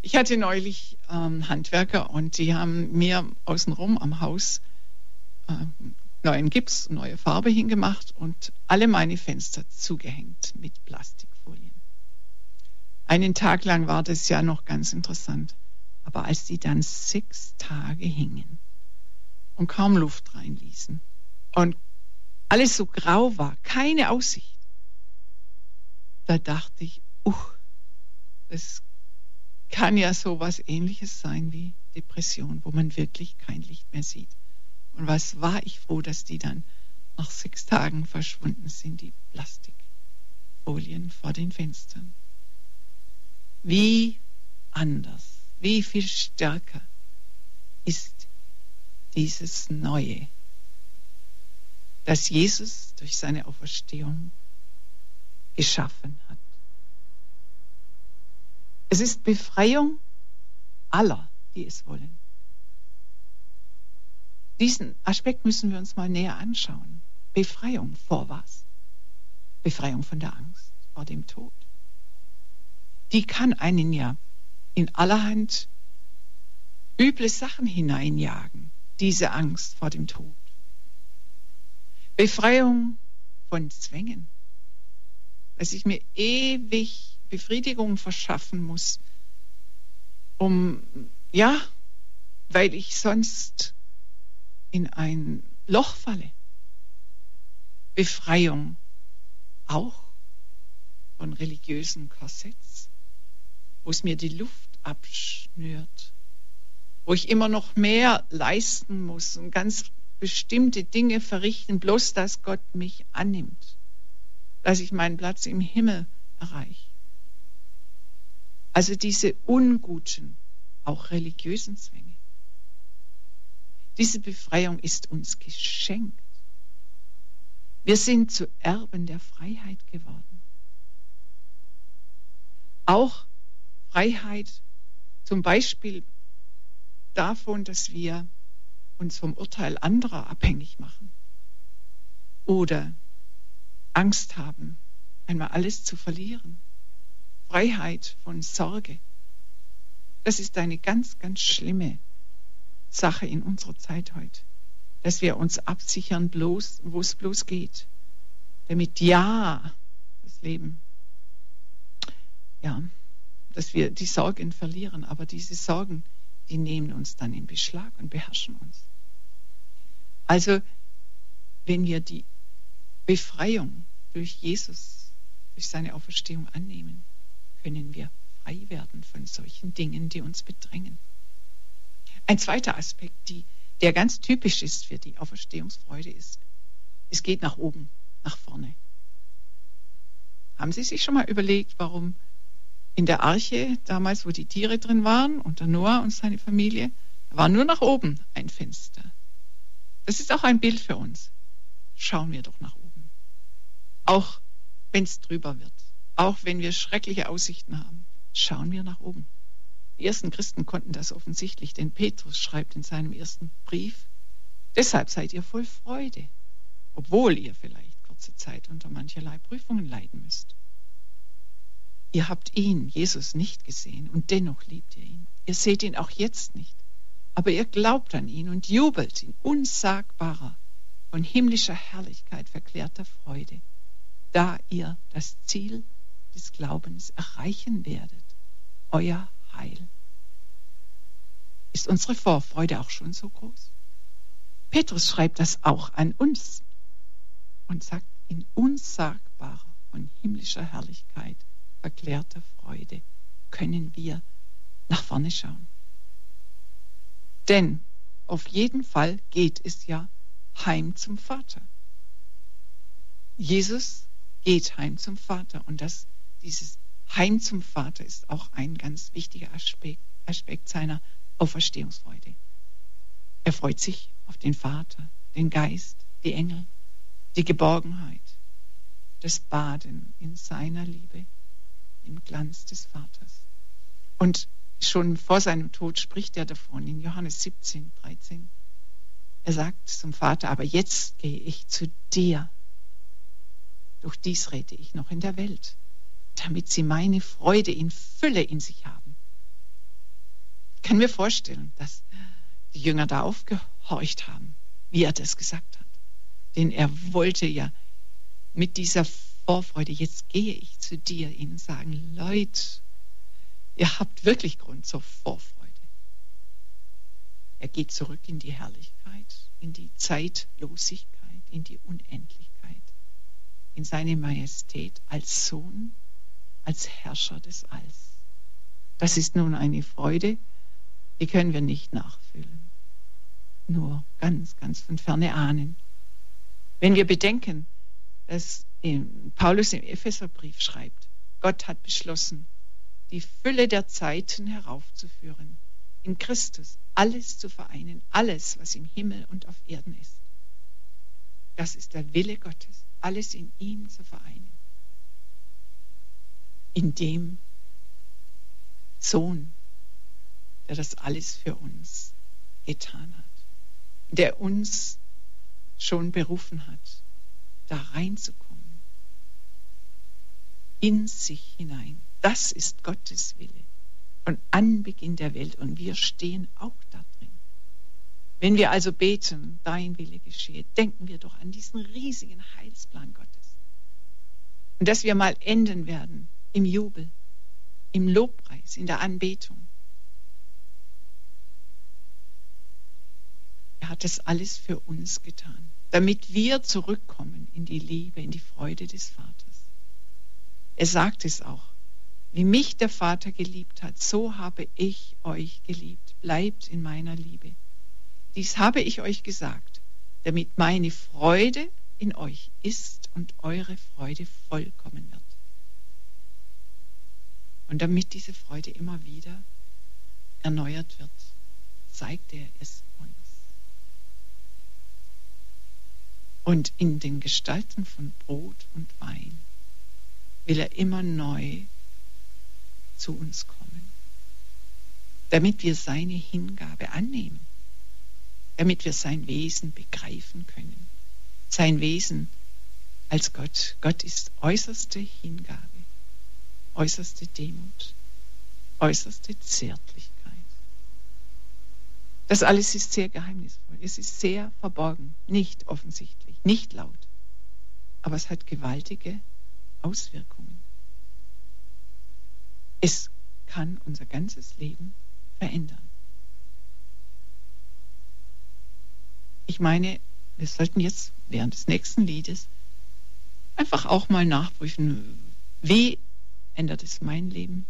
Ich hatte neulich ähm, Handwerker und die haben mir außenrum am Haus ähm, neuen Gips, neue Farbe hingemacht und alle meine Fenster zugehängt mit Plastikfolien. Einen Tag lang war das ja noch ganz interessant. Aber als die dann sechs Tage hingen und kaum Luft reinließen und alles so grau war, keine Aussicht, da dachte ich, uh, das kann ja so was ähnliches sein wie Depression, wo man wirklich kein Licht mehr sieht. Und was war ich froh, dass die dann nach sechs Tagen verschwunden sind, die Plastikfolien vor den Fenstern. Wie anders, wie viel stärker ist dieses Neue, das Jesus durch seine Auferstehung geschaffen hat. Es ist Befreiung aller, die es wollen. Diesen Aspekt müssen wir uns mal näher anschauen. Befreiung vor was? Befreiung von der Angst vor dem Tod. Die kann einen ja in allerhand üble Sachen hineinjagen, diese Angst vor dem Tod. Befreiung von Zwängen, dass ich mir ewig Befriedigung verschaffen muss, um, ja, weil ich sonst in ein Loch falle. Befreiung auch von religiösen Korsetts, wo es mir die Luft abschnürt, wo ich immer noch mehr leisten muss und ganz bestimmte Dinge verrichten, bloß dass Gott mich annimmt, dass ich meinen Platz im Himmel erreiche. Also diese unguten, auch religiösen Zwänge. Diese Befreiung ist uns geschenkt. Wir sind zu Erben der Freiheit geworden. Auch Freiheit Zum Beispiel davon, dass wir uns vom Urteil anderer abhängig machen oder Angst haben, einmal alles zu verlieren. Freiheit von Sorge. Das ist eine ganz, ganz schlimme Sache in unserer Zeit heute, dass wir uns absichern, bloß, wo es bloß geht, damit ja das Leben, ja, dass wir die Sorgen verlieren, aber diese Sorgen, die nehmen uns dann in Beschlag und beherrschen uns. Also, wenn wir die Befreiung durch Jesus, durch seine Auferstehung annehmen, können wir frei werden von solchen Dingen, die uns bedrängen. Ein zweiter Aspekt, die, der ganz typisch ist für die Auferstehungsfreude, ist, es geht nach oben, nach vorne. Haben Sie sich schon mal überlegt, warum in der Arche, damals, wo die Tiere drin waren, unter Noah und seine Familie, war nur nach oben ein Fenster. Das ist auch ein Bild für uns. Schauen wir doch nach oben. Auch wenn es drüber wird, auch wenn wir schreckliche Aussichten haben, schauen wir nach oben. Die ersten Christen konnten das offensichtlich, denn Petrus schreibt in seinem ersten Brief, deshalb seid ihr voll Freude, obwohl ihr vielleicht kurze Zeit unter mancherlei Prüfungen leiden müsst. Ihr habt ihn, Jesus, nicht gesehen und dennoch liebt ihr ihn. Ihr seht ihn auch jetzt nicht, aber ihr glaubt an ihn und jubelt in unsagbarer, von himmlischer Herrlichkeit verklärter Freude, da ihr das Ziel des Glaubens erreichen werdet, euer Heil. Ist unsere Vorfreude auch schon so groß? Petrus schreibt das auch an uns und sagt, in unsagbarer von himmlischer Herrlichkeit verklärter Freude können wir nach vorne schauen. Denn auf jeden Fall geht es ja heim zum Vater. Jesus geht heim zum Vater und das, dieses Heim zum Vater ist auch ein ganz wichtiger Aspekt, Aspekt seiner Auferstehungsfreude. Er freut sich auf den Vater, den Geist, die Engel, die Geborgenheit, das Baden in seiner Liebe im Glanz des Vaters. Und schon vor seinem Tod spricht er davon in Johannes 17, 13. Er sagt zum Vater, aber jetzt gehe ich zu dir. Durch dies rede ich noch in der Welt, damit sie meine Freude in Fülle in sich haben. Ich kann mir vorstellen, dass die Jünger da aufgehorcht haben, wie er das gesagt hat. Denn er wollte ja mit dieser Vorfreude, jetzt gehe ich zu dir, ihnen sagen, Leute, ihr habt wirklich Grund zur Vorfreude. Er geht zurück in die Herrlichkeit, in die Zeitlosigkeit, in die Unendlichkeit, in seine Majestät als Sohn, als Herrscher des Alls. Das ist nun eine Freude, die können wir nicht nachfühlen, nur ganz, ganz von ferne ahnen. Wenn wir bedenken, dass Paulus im Epheserbrief schreibt, Gott hat beschlossen, die Fülle der Zeiten heraufzuführen, in Christus alles zu vereinen, alles, was im Himmel und auf Erden ist. Das ist der Wille Gottes, alles in ihm zu vereinen. In dem Sohn, der das alles für uns getan hat, der uns schon berufen hat, da reinzukommen in sich hinein. Das ist Gottes Wille von Anbeginn der Welt und wir stehen auch da drin. Wenn wir also beten, dein Wille geschehe, denken wir doch an diesen riesigen Heilsplan Gottes. Und dass wir mal enden werden im Jubel, im Lobpreis, in der Anbetung. Er hat das alles für uns getan, damit wir zurückkommen in die Liebe, in die Freude des Vaters. Er sagt es auch. Wie mich der Vater geliebt hat, so habe ich euch geliebt. Bleibt in meiner Liebe. Dies habe ich euch gesagt, damit meine Freude in euch ist und eure Freude vollkommen wird. Und damit diese Freude immer wieder erneuert wird, zeigt er es uns. Und in den Gestalten von Brot und Wein will er immer neu zu uns kommen. damit wir seine Hingabe annehmen, damit wir sein Wesen begreifen können. Sein Wesen als Gott. Gott ist äußerste Hingabe, äußerste Demut, äußerste Zärtlichkeit. Das alles ist sehr geheimnisvoll. Es ist sehr verborgen, nicht offensichtlich, nicht laut. Aber es hat gewaltige Auswirkungen. Es kann unser ganzes Leben verändern. Ich meine, wir sollten jetzt während des nächsten Liedes einfach auch mal nachprüfen, wie ändert es mein Leben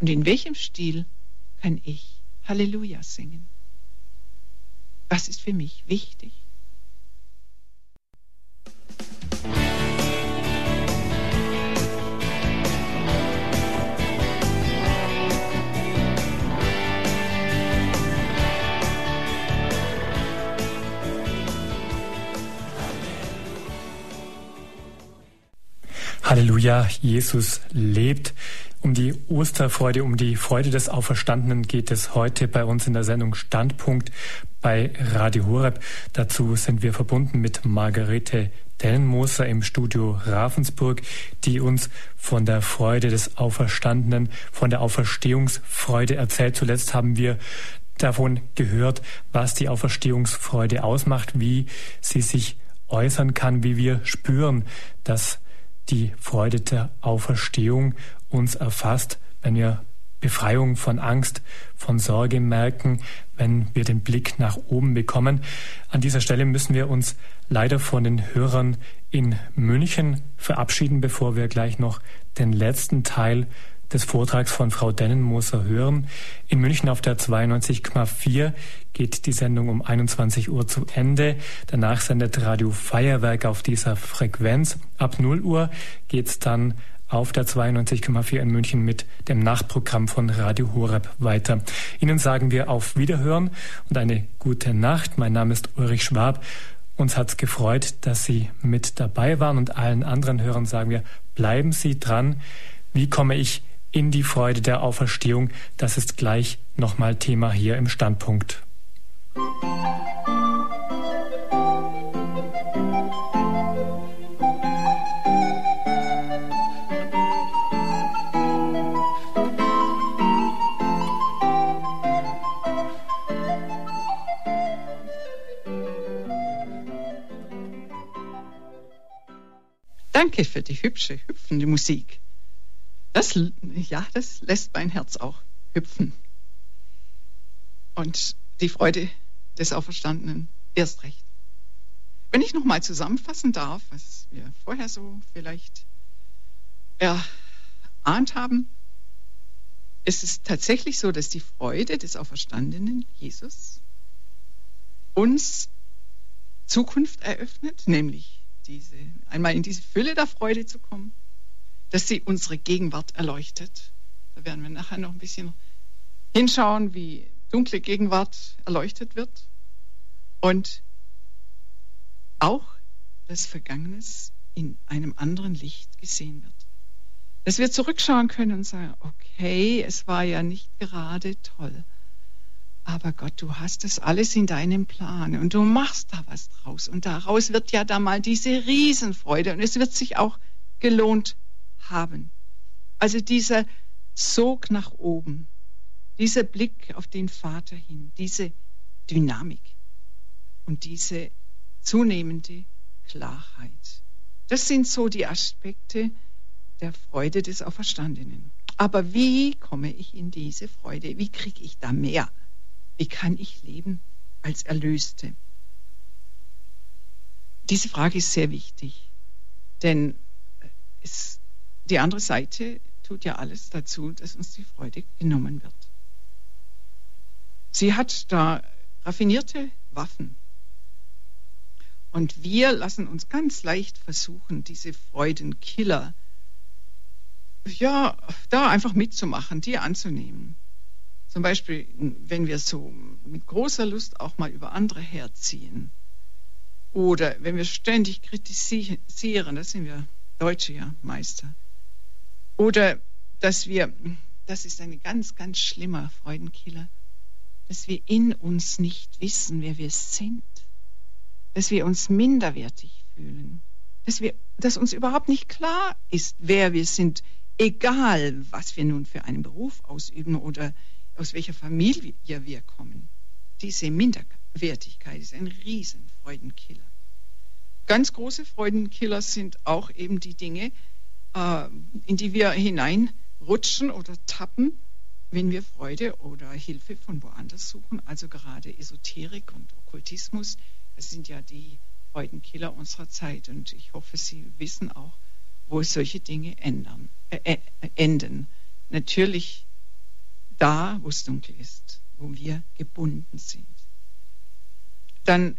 und in welchem Stil kann ich Halleluja singen. Was ist für mich wichtig? Halleluja, Jesus lebt. Um die Osterfreude, um die Freude des Auferstandenen geht es heute bei uns in der Sendung Standpunkt bei Radio Horeb. Dazu sind wir verbunden mit Margarete Dellenmoser im Studio Ravensburg, die uns von der Freude des Auferstandenen, von der Auferstehungsfreude erzählt. Zuletzt haben wir davon gehört, was die Auferstehungsfreude ausmacht, wie sie sich äußern kann, wie wir spüren, dass die Freude der Auferstehung uns erfasst, wenn wir Befreiung von Angst, von Sorge merken, wenn wir den Blick nach oben bekommen. An dieser Stelle müssen wir uns leider von den Hörern in München verabschieden, bevor wir gleich noch den letzten Teil des Vortrags von Frau Dennenmoser hören. In München auf der 92,4 geht die Sendung um 21 Uhr zu Ende. Danach sendet Radio Feuerwerk auf dieser Frequenz. Ab 0 Uhr geht's dann auf der 92,4 in München mit dem Nachtprogramm von Radio Horeb weiter. Ihnen sagen wir auf Wiederhören und eine gute Nacht. Mein Name ist Ulrich Schwab. Uns hat's gefreut, dass Sie mit dabei waren und allen anderen Hörern sagen wir, bleiben Sie dran. Wie komme ich in die Freude der Auferstehung. Das ist gleich nochmal Thema hier im Standpunkt. Danke für die hübsche, hüpfende Musik. Das, ja, das lässt mein Herz auch hüpfen. Und die Freude des Auferstandenen erst recht. Wenn ich nochmal zusammenfassen darf, was wir vorher so vielleicht erahnt haben, ist es tatsächlich so, dass die Freude des Auferstandenen Jesus uns Zukunft eröffnet, nämlich diese, einmal in diese Fülle der Freude zu kommen dass sie unsere Gegenwart erleuchtet. Da werden wir nachher noch ein bisschen hinschauen, wie dunkle Gegenwart erleuchtet wird. Und auch das Vergangenes in einem anderen Licht gesehen wird. Dass wir zurückschauen können und sagen, okay, es war ja nicht gerade toll, aber Gott, du hast das alles in deinem Plan und du machst da was draus und daraus wird ja da mal diese Riesenfreude und es wird sich auch gelohnt haben. Also dieser Sog nach oben, dieser Blick auf den Vater hin, diese Dynamik und diese zunehmende Klarheit. Das sind so die Aspekte der Freude des Auferstandenen. Aber wie komme ich in diese Freude? Wie kriege ich da mehr? Wie kann ich leben als Erlöste? Diese Frage ist sehr wichtig, denn es die andere Seite tut ja alles dazu, dass uns die Freude genommen wird. Sie hat da raffinierte Waffen. Und wir lassen uns ganz leicht versuchen, diese Freudenkiller, ja, da einfach mitzumachen, die anzunehmen. Zum Beispiel, wenn wir so mit großer Lust auch mal über andere herziehen. Oder wenn wir ständig kritisieren, das sind wir Deutsche ja Meister. Oder dass wir das ist ein ganz, ganz schlimmer Freudenkiller, dass wir in uns nicht wissen, wer wir sind, dass wir uns minderwertig fühlen, dass, wir, dass uns überhaupt nicht klar ist, wer wir sind, egal was wir nun für einen Beruf ausüben oder aus welcher Familie wir kommen. Diese Minderwertigkeit ist ein Riesenfreudenkiller. Ganz große Freudenkiller sind auch eben die Dinge, in die wir hineinrutschen oder tappen, wenn wir Freude oder Hilfe von woanders suchen. Also gerade Esoterik und Okkultismus, das sind ja die Freudenkiller unserer Zeit. Und ich hoffe, Sie wissen auch, wo solche Dinge ändern, äh, äh, enden. Natürlich da, wo es dunkel ist, wo wir gebunden sind. Dann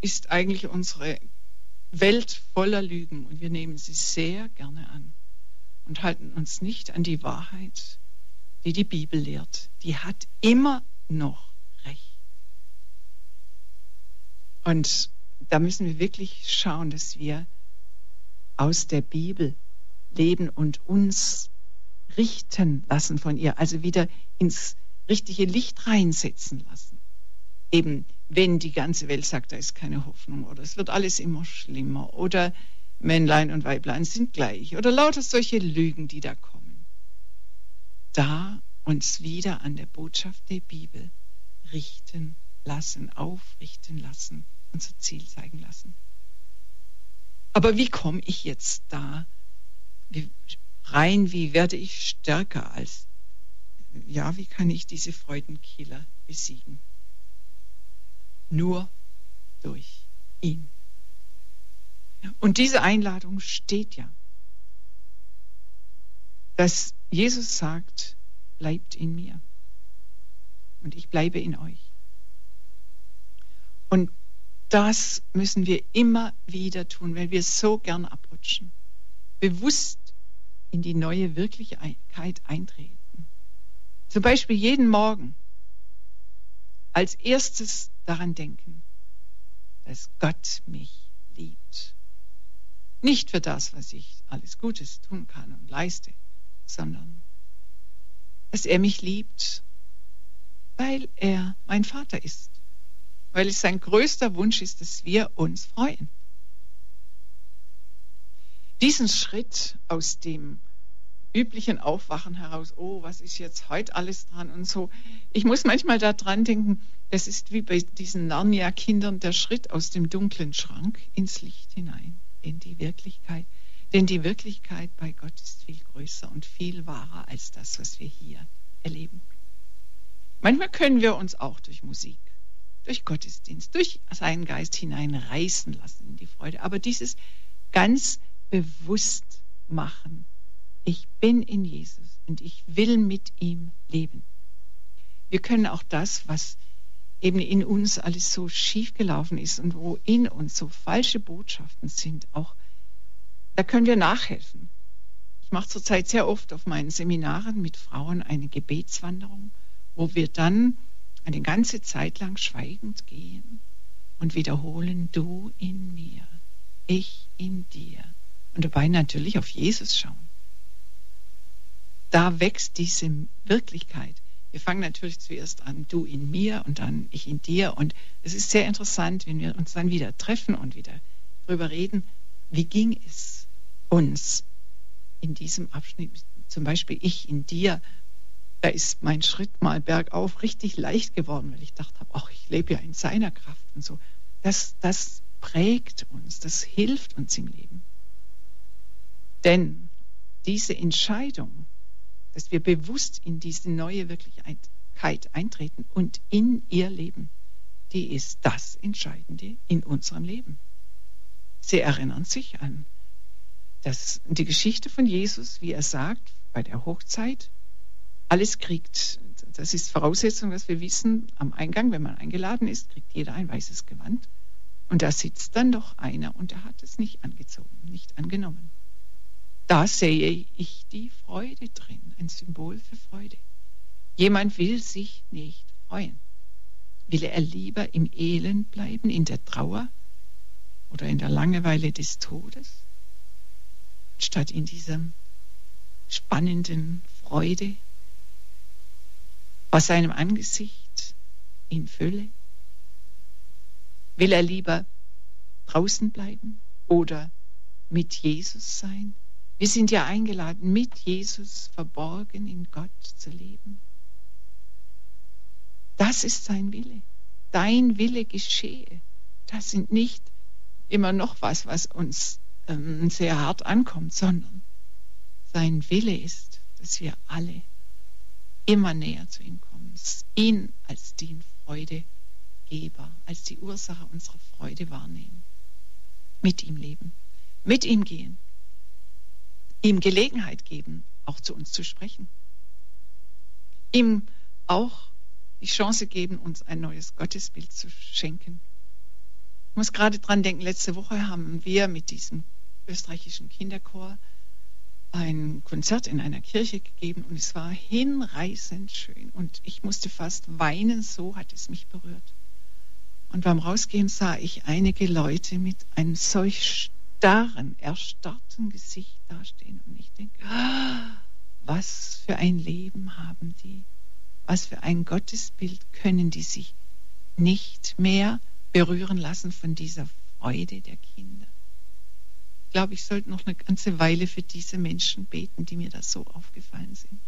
ist eigentlich unsere Welt voller Lügen und wir nehmen sie sehr gerne an und halten uns nicht an die Wahrheit, die die Bibel lehrt. Die hat immer noch recht. Und da müssen wir wirklich schauen, dass wir aus der Bibel leben und uns richten lassen von ihr, also wieder ins richtige Licht reinsetzen lassen. Eben wenn die ganze Welt sagt, da ist keine Hoffnung oder es wird alles immer schlimmer oder Männlein und Weiblein sind gleich oder lauter solche Lügen, die da kommen. Da uns wieder an der Botschaft der Bibel richten lassen, aufrichten lassen, unser Ziel zeigen lassen. Aber wie komme ich jetzt da wie, rein? Wie werde ich stärker als, ja, wie kann ich diese Freudenkiller besiegen? Nur durch ihn. Und diese Einladung steht ja, dass Jesus sagt, bleibt in mir und ich bleibe in euch. Und das müssen wir immer wieder tun, weil wir so gern abrutschen. Bewusst in die neue Wirklichkeit eintreten. Zum Beispiel jeden Morgen als erstes daran denken, dass Gott mich liebt. Nicht für das, was ich alles Gutes tun kann und leiste, sondern dass er mich liebt, weil er mein Vater ist, weil es sein größter Wunsch ist, dass wir uns freuen. Diesen Schritt aus dem üblichen Aufwachen heraus, oh, was ist jetzt heute alles dran und so. Ich muss manchmal daran denken, es ist wie bei diesen Narnia-Kindern der Schritt aus dem dunklen Schrank ins Licht hinein, in die Wirklichkeit. Denn die Wirklichkeit bei Gott ist viel größer und viel wahrer als das, was wir hier erleben. Manchmal können wir uns auch durch Musik, durch Gottesdienst, durch seinen Geist hineinreißen lassen in die Freude. Aber dieses ganz bewusst machen, ich bin in Jesus und ich will mit ihm leben. Wir können auch das, was eben in uns alles so schief gelaufen ist und wo in uns so falsche Botschaften sind, auch da können wir nachhelfen. Ich mache zurzeit sehr oft auf meinen Seminaren mit Frauen eine Gebetswanderung, wo wir dann eine ganze Zeit lang schweigend gehen und wiederholen, du in mir, ich in dir. Und dabei natürlich auf Jesus schauen. Da wächst diese Wirklichkeit wir fangen natürlich zuerst an, du in mir und dann ich in dir. Und es ist sehr interessant, wenn wir uns dann wieder treffen und wieder darüber reden, wie ging es uns in diesem Abschnitt, zum Beispiel ich in dir. Da ist mein Schritt mal bergauf richtig leicht geworden, weil ich dachte, ach, ich lebe ja in seiner Kraft und so. Das, das prägt uns, das hilft uns im Leben. Denn diese Entscheidung, dass wir bewusst in diese neue Wirklichkeit eintreten und in ihr leben, die ist das Entscheidende in unserem Leben. Sie erinnern sich an das, die Geschichte von Jesus, wie er sagt, bei der Hochzeit, alles kriegt, das ist Voraussetzung, dass wir wissen, am Eingang, wenn man eingeladen ist, kriegt jeder ein weißes Gewand. Und da sitzt dann doch einer und er hat es nicht angezogen, nicht angenommen. Da sehe ich die Freude drin, ein Symbol für Freude. Jemand will sich nicht freuen. Will er lieber im Elend bleiben, in der Trauer oder in der Langeweile des Todes, statt in diesem spannenden, Freude vor seinem Angesicht in Fülle? Will er lieber draußen bleiben oder mit Jesus sein? Wir sind ja eingeladen, mit Jesus verborgen in Gott zu leben. Das ist sein Wille. Dein Wille geschehe. Das sind nicht immer noch was, was uns ähm, sehr hart ankommt, sondern sein Wille ist, dass wir alle immer näher zu ihm kommen, ihn als den Freudegeber, als die Ursache unserer Freude wahrnehmen, mit ihm leben, mit ihm gehen, ihm Gelegenheit geben, auch zu uns zu sprechen, ihm auch die Chance geben, uns ein neues Gottesbild zu schenken. Ich muss gerade dran denken, letzte Woche haben wir mit diesem österreichischen Kinderchor ein Konzert in einer Kirche gegeben und es war hinreißend schön und ich musste fast weinen, so hat es mich berührt. Und beim Rausgehen sah ich einige Leute mit einem solch starren, erstarrten Gesicht dastehen und ich denke, ah, was für ein Leben haben die, was für ein Gottesbild können die sich nicht mehr berühren lassen von dieser Freude der Kinder ich glaube, ich sollte noch eine ganze Weile für diese Menschen beten, die mir da so aufgefallen sind.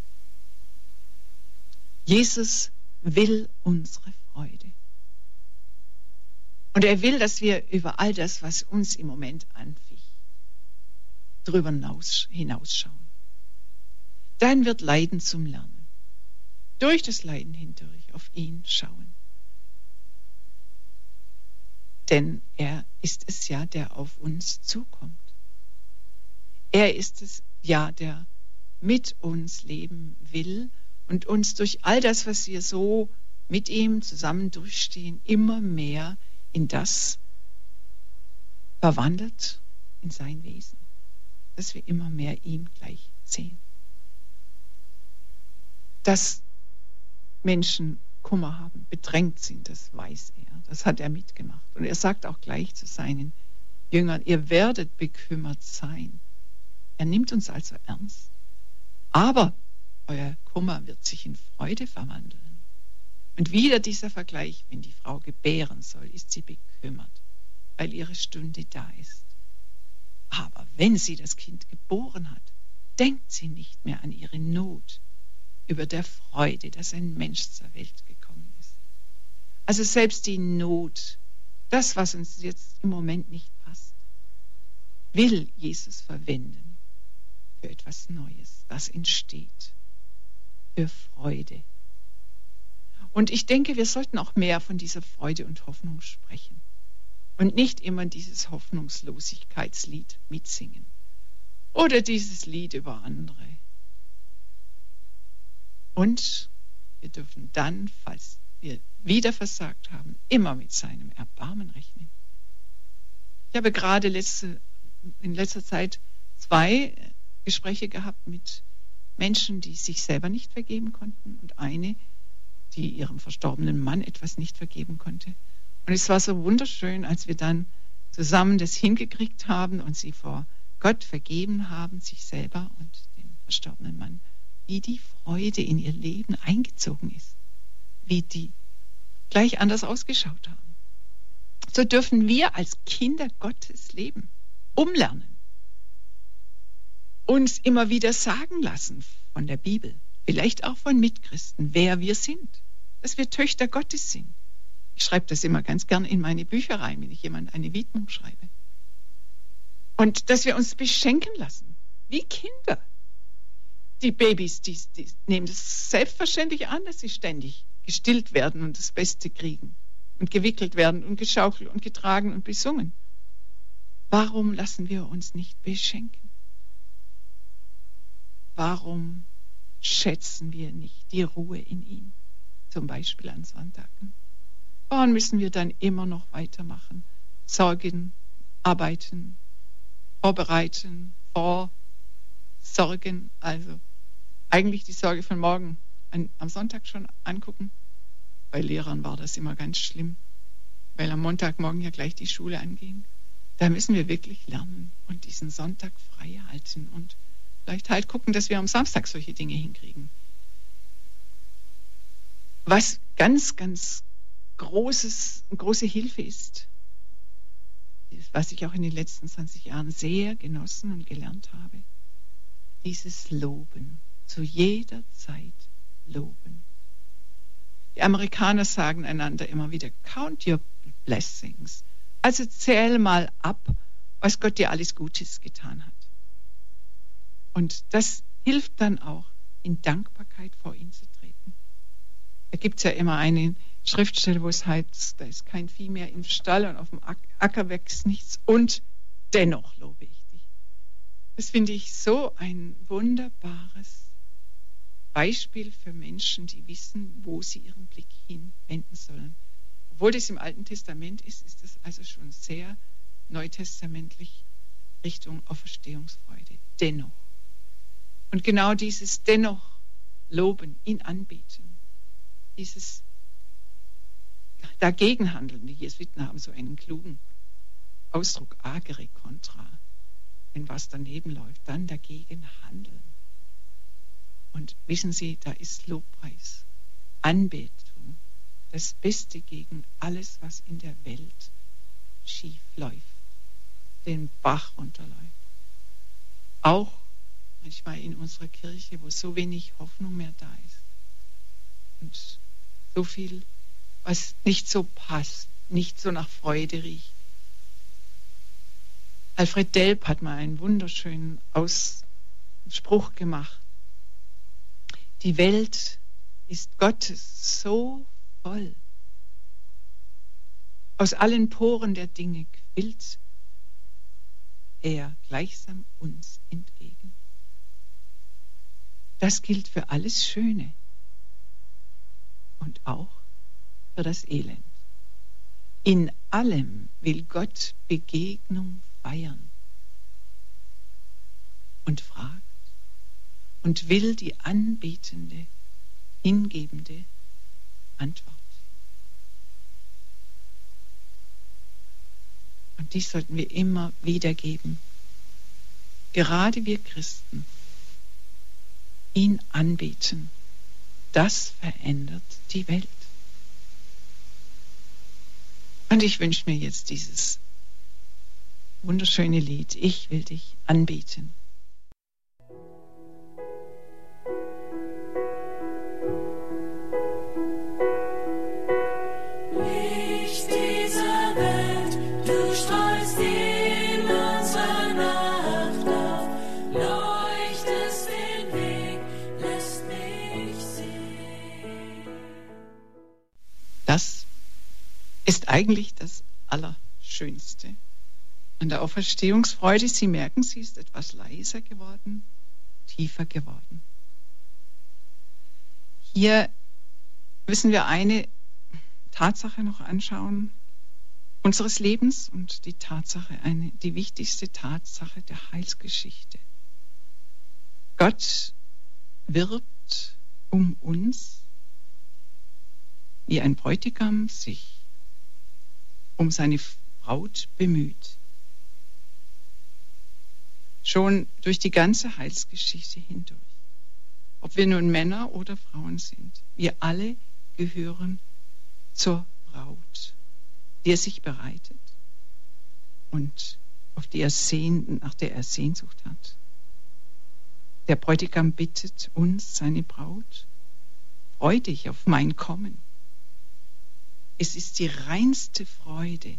Jesus will unsere Freude. Und er will, dass wir über all das, was uns im Moment anficht, drüber hinausschauen. Dann wird Leiden zum Lernen. Durch das Leiden hindurch auf ihn schauen. Denn er ist es ja, der auf uns zukommt. Er ist es ja, der mit uns leben will und uns durch all das, was wir so mit ihm zusammen durchstehen, immer mehr in das verwandelt, in sein Wesen, dass wir immer mehr ihm gleich sehen. Dass Menschen Kummer haben, bedrängt sind, das weiß er, das hat er mitgemacht. Und er sagt auch gleich zu seinen Jüngern, ihr werdet bekümmert sein. Er nimmt uns also ernst. Aber euer Kummer wird sich in Freude verwandeln. Und wieder dieser Vergleich, wenn die Frau gebären soll, ist sie bekümmert, weil ihre Stunde da ist. Aber wenn sie das Kind geboren hat, denkt sie nicht mehr an ihre Not über der Freude, dass ein Mensch zur Welt gekommen ist. Also selbst die Not, das, was uns jetzt im Moment nicht passt, will Jesus verwenden für etwas Neues, das entsteht, für Freude. Und ich denke, wir sollten auch mehr von dieser Freude und Hoffnung sprechen und nicht immer dieses Hoffnungslosigkeitslied mitsingen oder dieses Lied über andere. Und wir dürfen dann, falls wir wieder versagt haben, immer mit seinem Erbarmen rechnen. Ich habe gerade letzte, in letzter Zeit zwei Gespräche gehabt mit Menschen, die sich selber nicht vergeben konnten und eine, die ihrem verstorbenen Mann etwas nicht vergeben konnte. Und es war so wunderschön, als wir dann zusammen das hingekriegt haben und sie vor Gott vergeben haben, sich selber und dem verstorbenen Mann, wie die Freude in ihr Leben eingezogen ist, wie die gleich anders ausgeschaut haben. So dürfen wir als Kinder Gottes leben, umlernen uns immer wieder sagen lassen von der Bibel, vielleicht auch von Mitchristen, wer wir sind, dass wir Töchter Gottes sind. Ich schreibe das immer ganz gern in meine Bücher rein, wenn ich jemand eine Widmung schreibe. Und dass wir uns beschenken lassen, wie Kinder. Die Babys, die, die nehmen das selbstverständlich an, dass sie ständig gestillt werden und das Beste kriegen und gewickelt werden und geschaukelt und getragen und besungen. Warum lassen wir uns nicht beschenken? Warum schätzen wir nicht die Ruhe in ihm, zum Beispiel an Sonntagen? Warum müssen wir dann immer noch weitermachen? Sorgen, arbeiten, vorbereiten, vorsorgen, also eigentlich die Sorge von morgen an, am Sonntag schon angucken. Bei Lehrern war das immer ganz schlimm, weil am Montagmorgen ja gleich die Schule anging. Da müssen wir wirklich lernen und diesen Sonntag frei halten und vielleicht halt gucken, dass wir am Samstag solche Dinge hinkriegen. Was ganz, ganz großes, große Hilfe ist, was ich auch in den letzten 20 Jahren sehr genossen und gelernt habe, dieses Loben, zu jeder Zeit loben. Die Amerikaner sagen einander immer wieder, count your blessings. Also zähl mal ab, was Gott dir alles Gutes getan hat. Und das hilft dann auch, in Dankbarkeit vor ihn zu treten. Da gibt es ja immer eine Schriftstelle, wo es heißt, da ist kein Vieh mehr im Stall und auf dem Acker wächst nichts und dennoch lobe ich dich. Das finde ich so ein wunderbares Beispiel für Menschen, die wissen, wo sie ihren Blick hinwenden sollen. Obwohl das im Alten Testament ist, ist es also schon sehr neutestamentlich Richtung Auferstehungsfreude. Dennoch. Und genau dieses dennoch loben, ihn anbeten, dieses dagegenhandeln, die Jesuiten haben so einen klugen Ausdruck, agere contra. Wenn was daneben läuft, dann dagegen handeln. Und wissen Sie, da ist Lobpreis, Anbetung, das Beste gegen alles, was in der Welt schief läuft, den Bach runterläuft. Auch manchmal in unserer Kirche, wo so wenig Hoffnung mehr da ist und so viel, was nicht so passt, nicht so nach Freude riecht. Alfred Delp hat mal einen wunderschönen Ausspruch gemacht. Die Welt ist Gottes so voll. Aus allen Poren der Dinge quillt er gleichsam uns entgegen. Das gilt für alles Schöne und auch für das Elend. In allem will Gott Begegnung feiern und fragt und will die anbetende, hingebende Antwort. Und dies sollten wir immer wiedergeben. Gerade wir Christen ihn anbeten, das verändert die Welt. Und ich wünsche mir jetzt dieses wunderschöne Lied, Ich will dich anbeten. Eigentlich das Allerschönste. An der Auferstehungsfreude, Sie merken, sie ist etwas leiser geworden, tiefer geworden. Hier müssen wir eine Tatsache noch anschauen unseres Lebens und die Tatsache, eine, die wichtigste Tatsache der Heilsgeschichte. Gott wirbt um uns, wie ein Bräutigam sich um seine Braut bemüht. Schon durch die ganze Heilsgeschichte hindurch. Ob wir nun Männer oder Frauen sind, wir alle gehören zur Braut, die er sich bereitet und auf die er sehn, nach der er Sehnsucht hat. Der Bräutigam bittet uns, seine Braut, freu dich auf mein Kommen. Es ist die reinste Freude,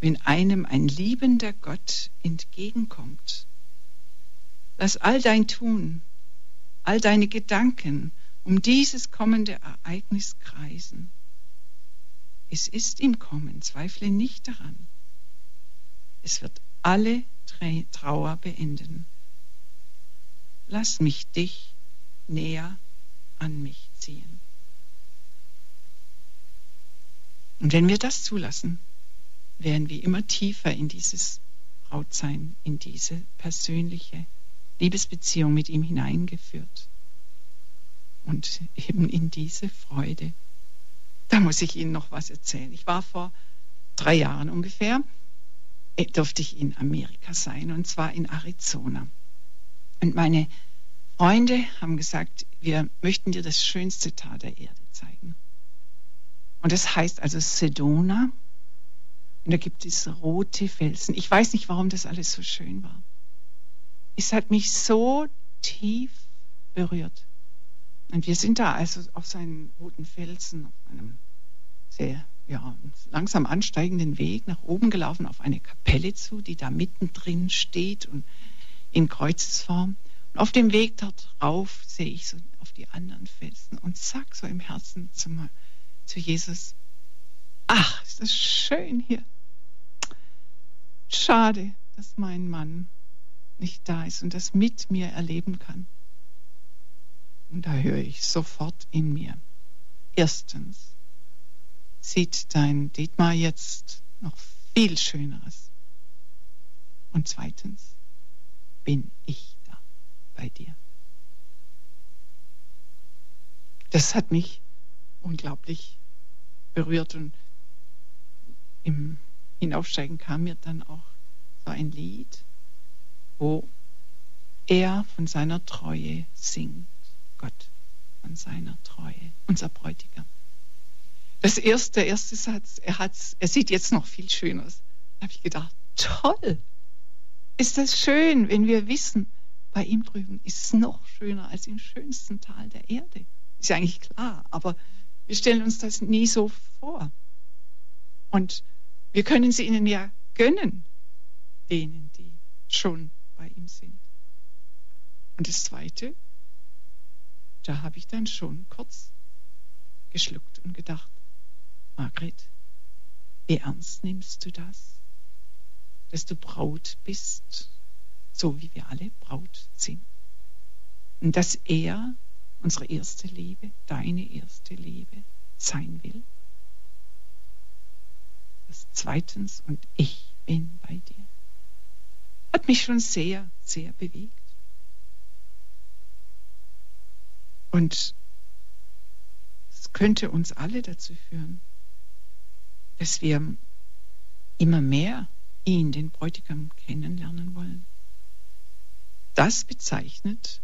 wenn einem ein liebender Gott entgegenkommt. Lass all dein Tun, all deine Gedanken um dieses kommende Ereignis kreisen. Es ist im Kommen, zweifle nicht daran. Es wird alle Trauer beenden. Lass mich dich näher an mich ziehen. Und wenn wir das zulassen, werden wir immer tiefer in dieses Brautsein, in diese persönliche Liebesbeziehung mit ihm hineingeführt. Und eben in diese Freude. Da muss ich Ihnen noch was erzählen. Ich war vor drei Jahren ungefähr, äh, durfte ich in Amerika sein, und zwar in Arizona. Und meine Freunde haben gesagt, wir möchten dir das schönste Tal der Erde zeigen. Und das heißt also Sedona. Und da gibt es rote Felsen. Ich weiß nicht, warum das alles so schön war. Es hat mich so tief berührt. Und wir sind da also auf seinen roten Felsen, auf einem sehr ja, langsam ansteigenden Weg nach oben gelaufen, auf eine Kapelle zu, die da mittendrin steht und in Kreuzesform. Und auf dem Weg dort rauf sehe ich so auf die anderen Felsen und sag so im Herzen zu, zu Jesus, ach, ist das schön hier. Schade, dass mein Mann nicht da ist und das mit mir erleben kann. Und da höre ich sofort in mir. Erstens sieht dein Dietmar jetzt noch viel Schöneres. Und zweitens bin ich da bei dir. Das hat mich unglaublich berührt und im Hinaufsteigen kam mir dann auch so ein Lied, wo er von seiner Treue singt. Gott an seiner Treue, unser Bräutigam. Das erste, der erste Satz, er, hat's, er sieht jetzt noch viel schöner aus. Da habe ich gedacht, toll. Ist das schön, wenn wir wissen, bei ihm drüben ist es noch schöner als im schönsten Tal der Erde. Ist ja eigentlich klar, aber wir stellen uns das nie so vor. Und wir können sie ihnen ja gönnen, denen, die schon bei ihm sind. Und das Zweite, da habe ich dann schon kurz geschluckt und gedacht, Margret, wie ernst nimmst du das, dass du Braut bist, so wie wir alle Braut sind? Und dass er unsere erste Liebe, deine erste Liebe sein will? Das zweitens, und ich bin bei dir. Hat mich schon sehr, sehr bewegt. Und es könnte uns alle dazu führen, dass wir immer mehr ihn, den Bräutigam, kennenlernen wollen. Das bezeichnet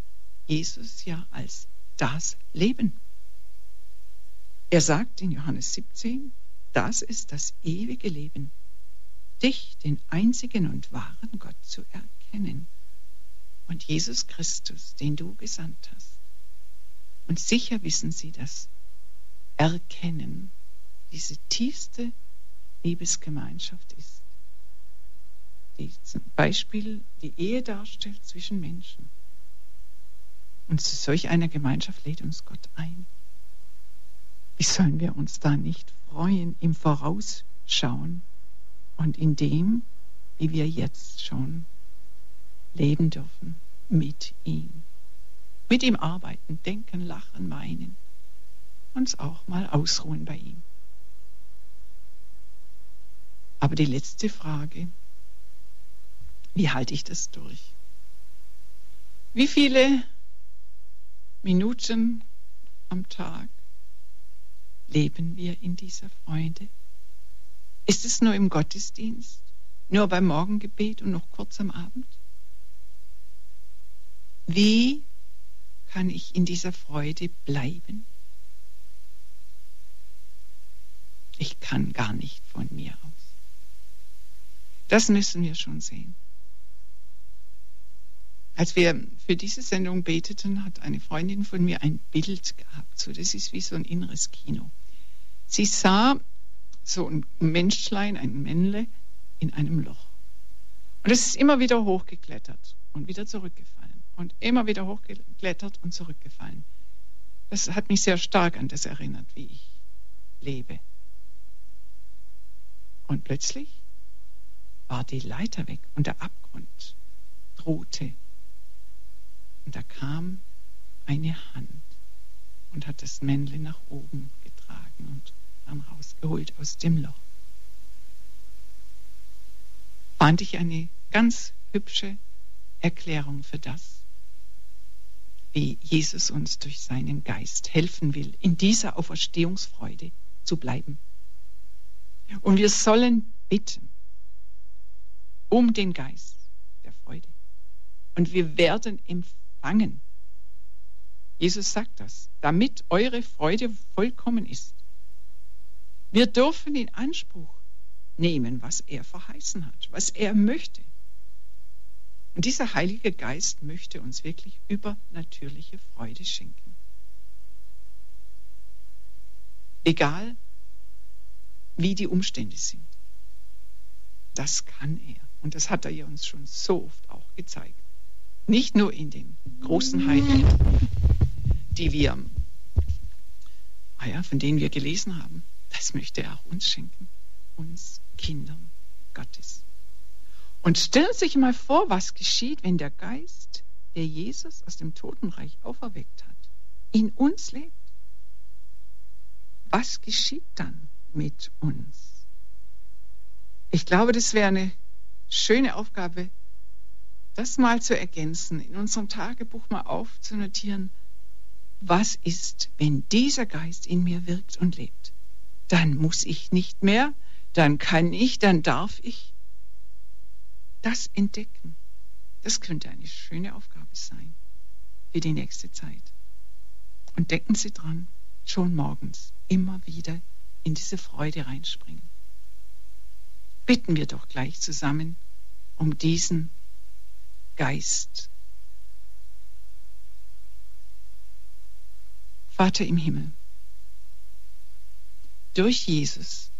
Jesus ja als das Leben. Er sagt in Johannes 17, das ist das ewige Leben, dich, den einzigen und wahren Gott, zu erkennen und Jesus Christus, den du gesandt hast. Und sicher wissen Sie das. Erkennen, diese tiefste Liebesgemeinschaft ist, die zum Beispiel die Ehe darstellt zwischen Menschen. Und zu solch einer Gemeinschaft lädt uns Gott ein. Wie sollen wir uns da nicht freuen im Vorausschauen und in dem, wie wir jetzt schon leben dürfen mit ihm? Mit ihm arbeiten, denken, lachen, weinen. Uns auch mal ausruhen bei ihm. Aber die letzte Frage, wie halte ich das durch? Wie viele Minuten am Tag leben wir in dieser Freude? Ist es nur im Gottesdienst, nur beim Morgengebet und noch kurz am Abend? Wie kann ich in dieser Freude bleiben? Ich kann gar nicht von mir aus. Das müssen wir schon sehen. Als wir für diese Sendung beteten, hat eine Freundin von mir ein Bild gehabt. So, das ist wie so ein inneres Kino. Sie sah so ein Menschlein, ein Männle in einem Loch. Und es ist immer wieder hochgeklettert und wieder zurückgefallen und immer wieder hochgeklettert und zurückgefallen. Das hat mich sehr stark an das erinnert, wie ich lebe. Und plötzlich war die Leiter weg und der Abgrund drohte. Und da kam eine Hand und hat das Männle nach oben getragen und dann rausgeholt aus dem Loch. Fand ich eine ganz hübsche Erklärung für das, wie Jesus uns durch seinen Geist helfen will, in dieser Auferstehungsfreude zu bleiben. Und wir sollen bitten um den Geist der Freude. und wir werden empfangen. Jesus sagt das, damit eure Freude vollkommen ist. Wir dürfen in Anspruch nehmen, was er verheißen hat, was er möchte. Und dieser Heilige Geist möchte uns wirklich übernatürliche Freude schenken. Egal, wie die Umstände sind. Das kann er. Und das hat er uns schon so oft auch gezeigt. Nicht nur in den großen Heiligen, die wir, ah ja, von denen wir gelesen haben. Das möchte er auch uns schenken. Uns Kindern Gottes. Und stellen Sie sich mal vor, was geschieht, wenn der Geist, der Jesus aus dem Totenreich auferweckt hat, in uns lebt. Was geschieht dann mit uns? Ich glaube, das wäre eine schöne Aufgabe, das mal zu ergänzen, in unserem Tagebuch mal aufzunotieren, was ist, wenn dieser Geist in mir wirkt und lebt? Dann muss ich nicht mehr, dann kann ich, dann darf ich das entdecken. Das könnte eine schöne Aufgabe sein für die nächste Zeit. Und denken Sie dran, schon morgens immer wieder in diese Freude reinspringen. Bitten wir doch gleich zusammen um diesen Geist. Vater im Himmel, durch Jesus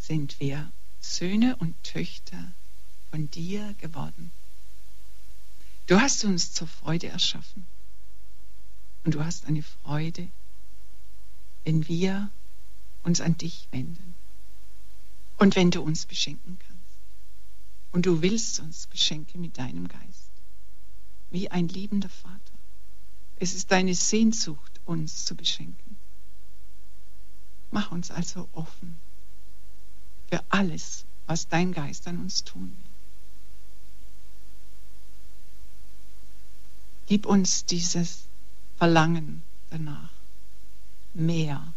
sind wir Söhne und Töchter von dir geworden. Du hast uns zur Freude erschaffen. Und du hast eine Freude, wenn wir uns an dich wenden. Und wenn du uns beschenken kannst. Und du willst uns beschenken mit deinem Geist. Wie ein liebender Vater. Es ist deine Sehnsucht, uns zu beschenken. Mach uns also offen für alles, was dein Geist an uns tun will. Gib uns dieses Verlangen danach, mehr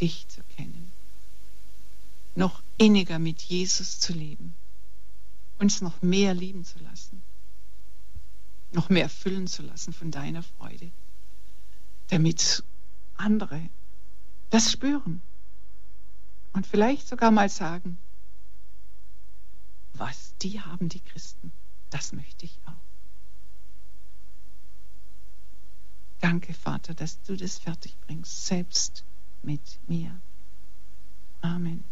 dich zu kennen, noch inniger mit Jesus zu leben, uns noch mehr lieben zu lassen, noch mehr füllen zu lassen von deiner Freude, damit andere das spüren und vielleicht sogar mal sagen, was die haben, die Christen, das möchte ich auch. Danke, Vater, dass du das fertig bringst, selbst mit mir. Amen.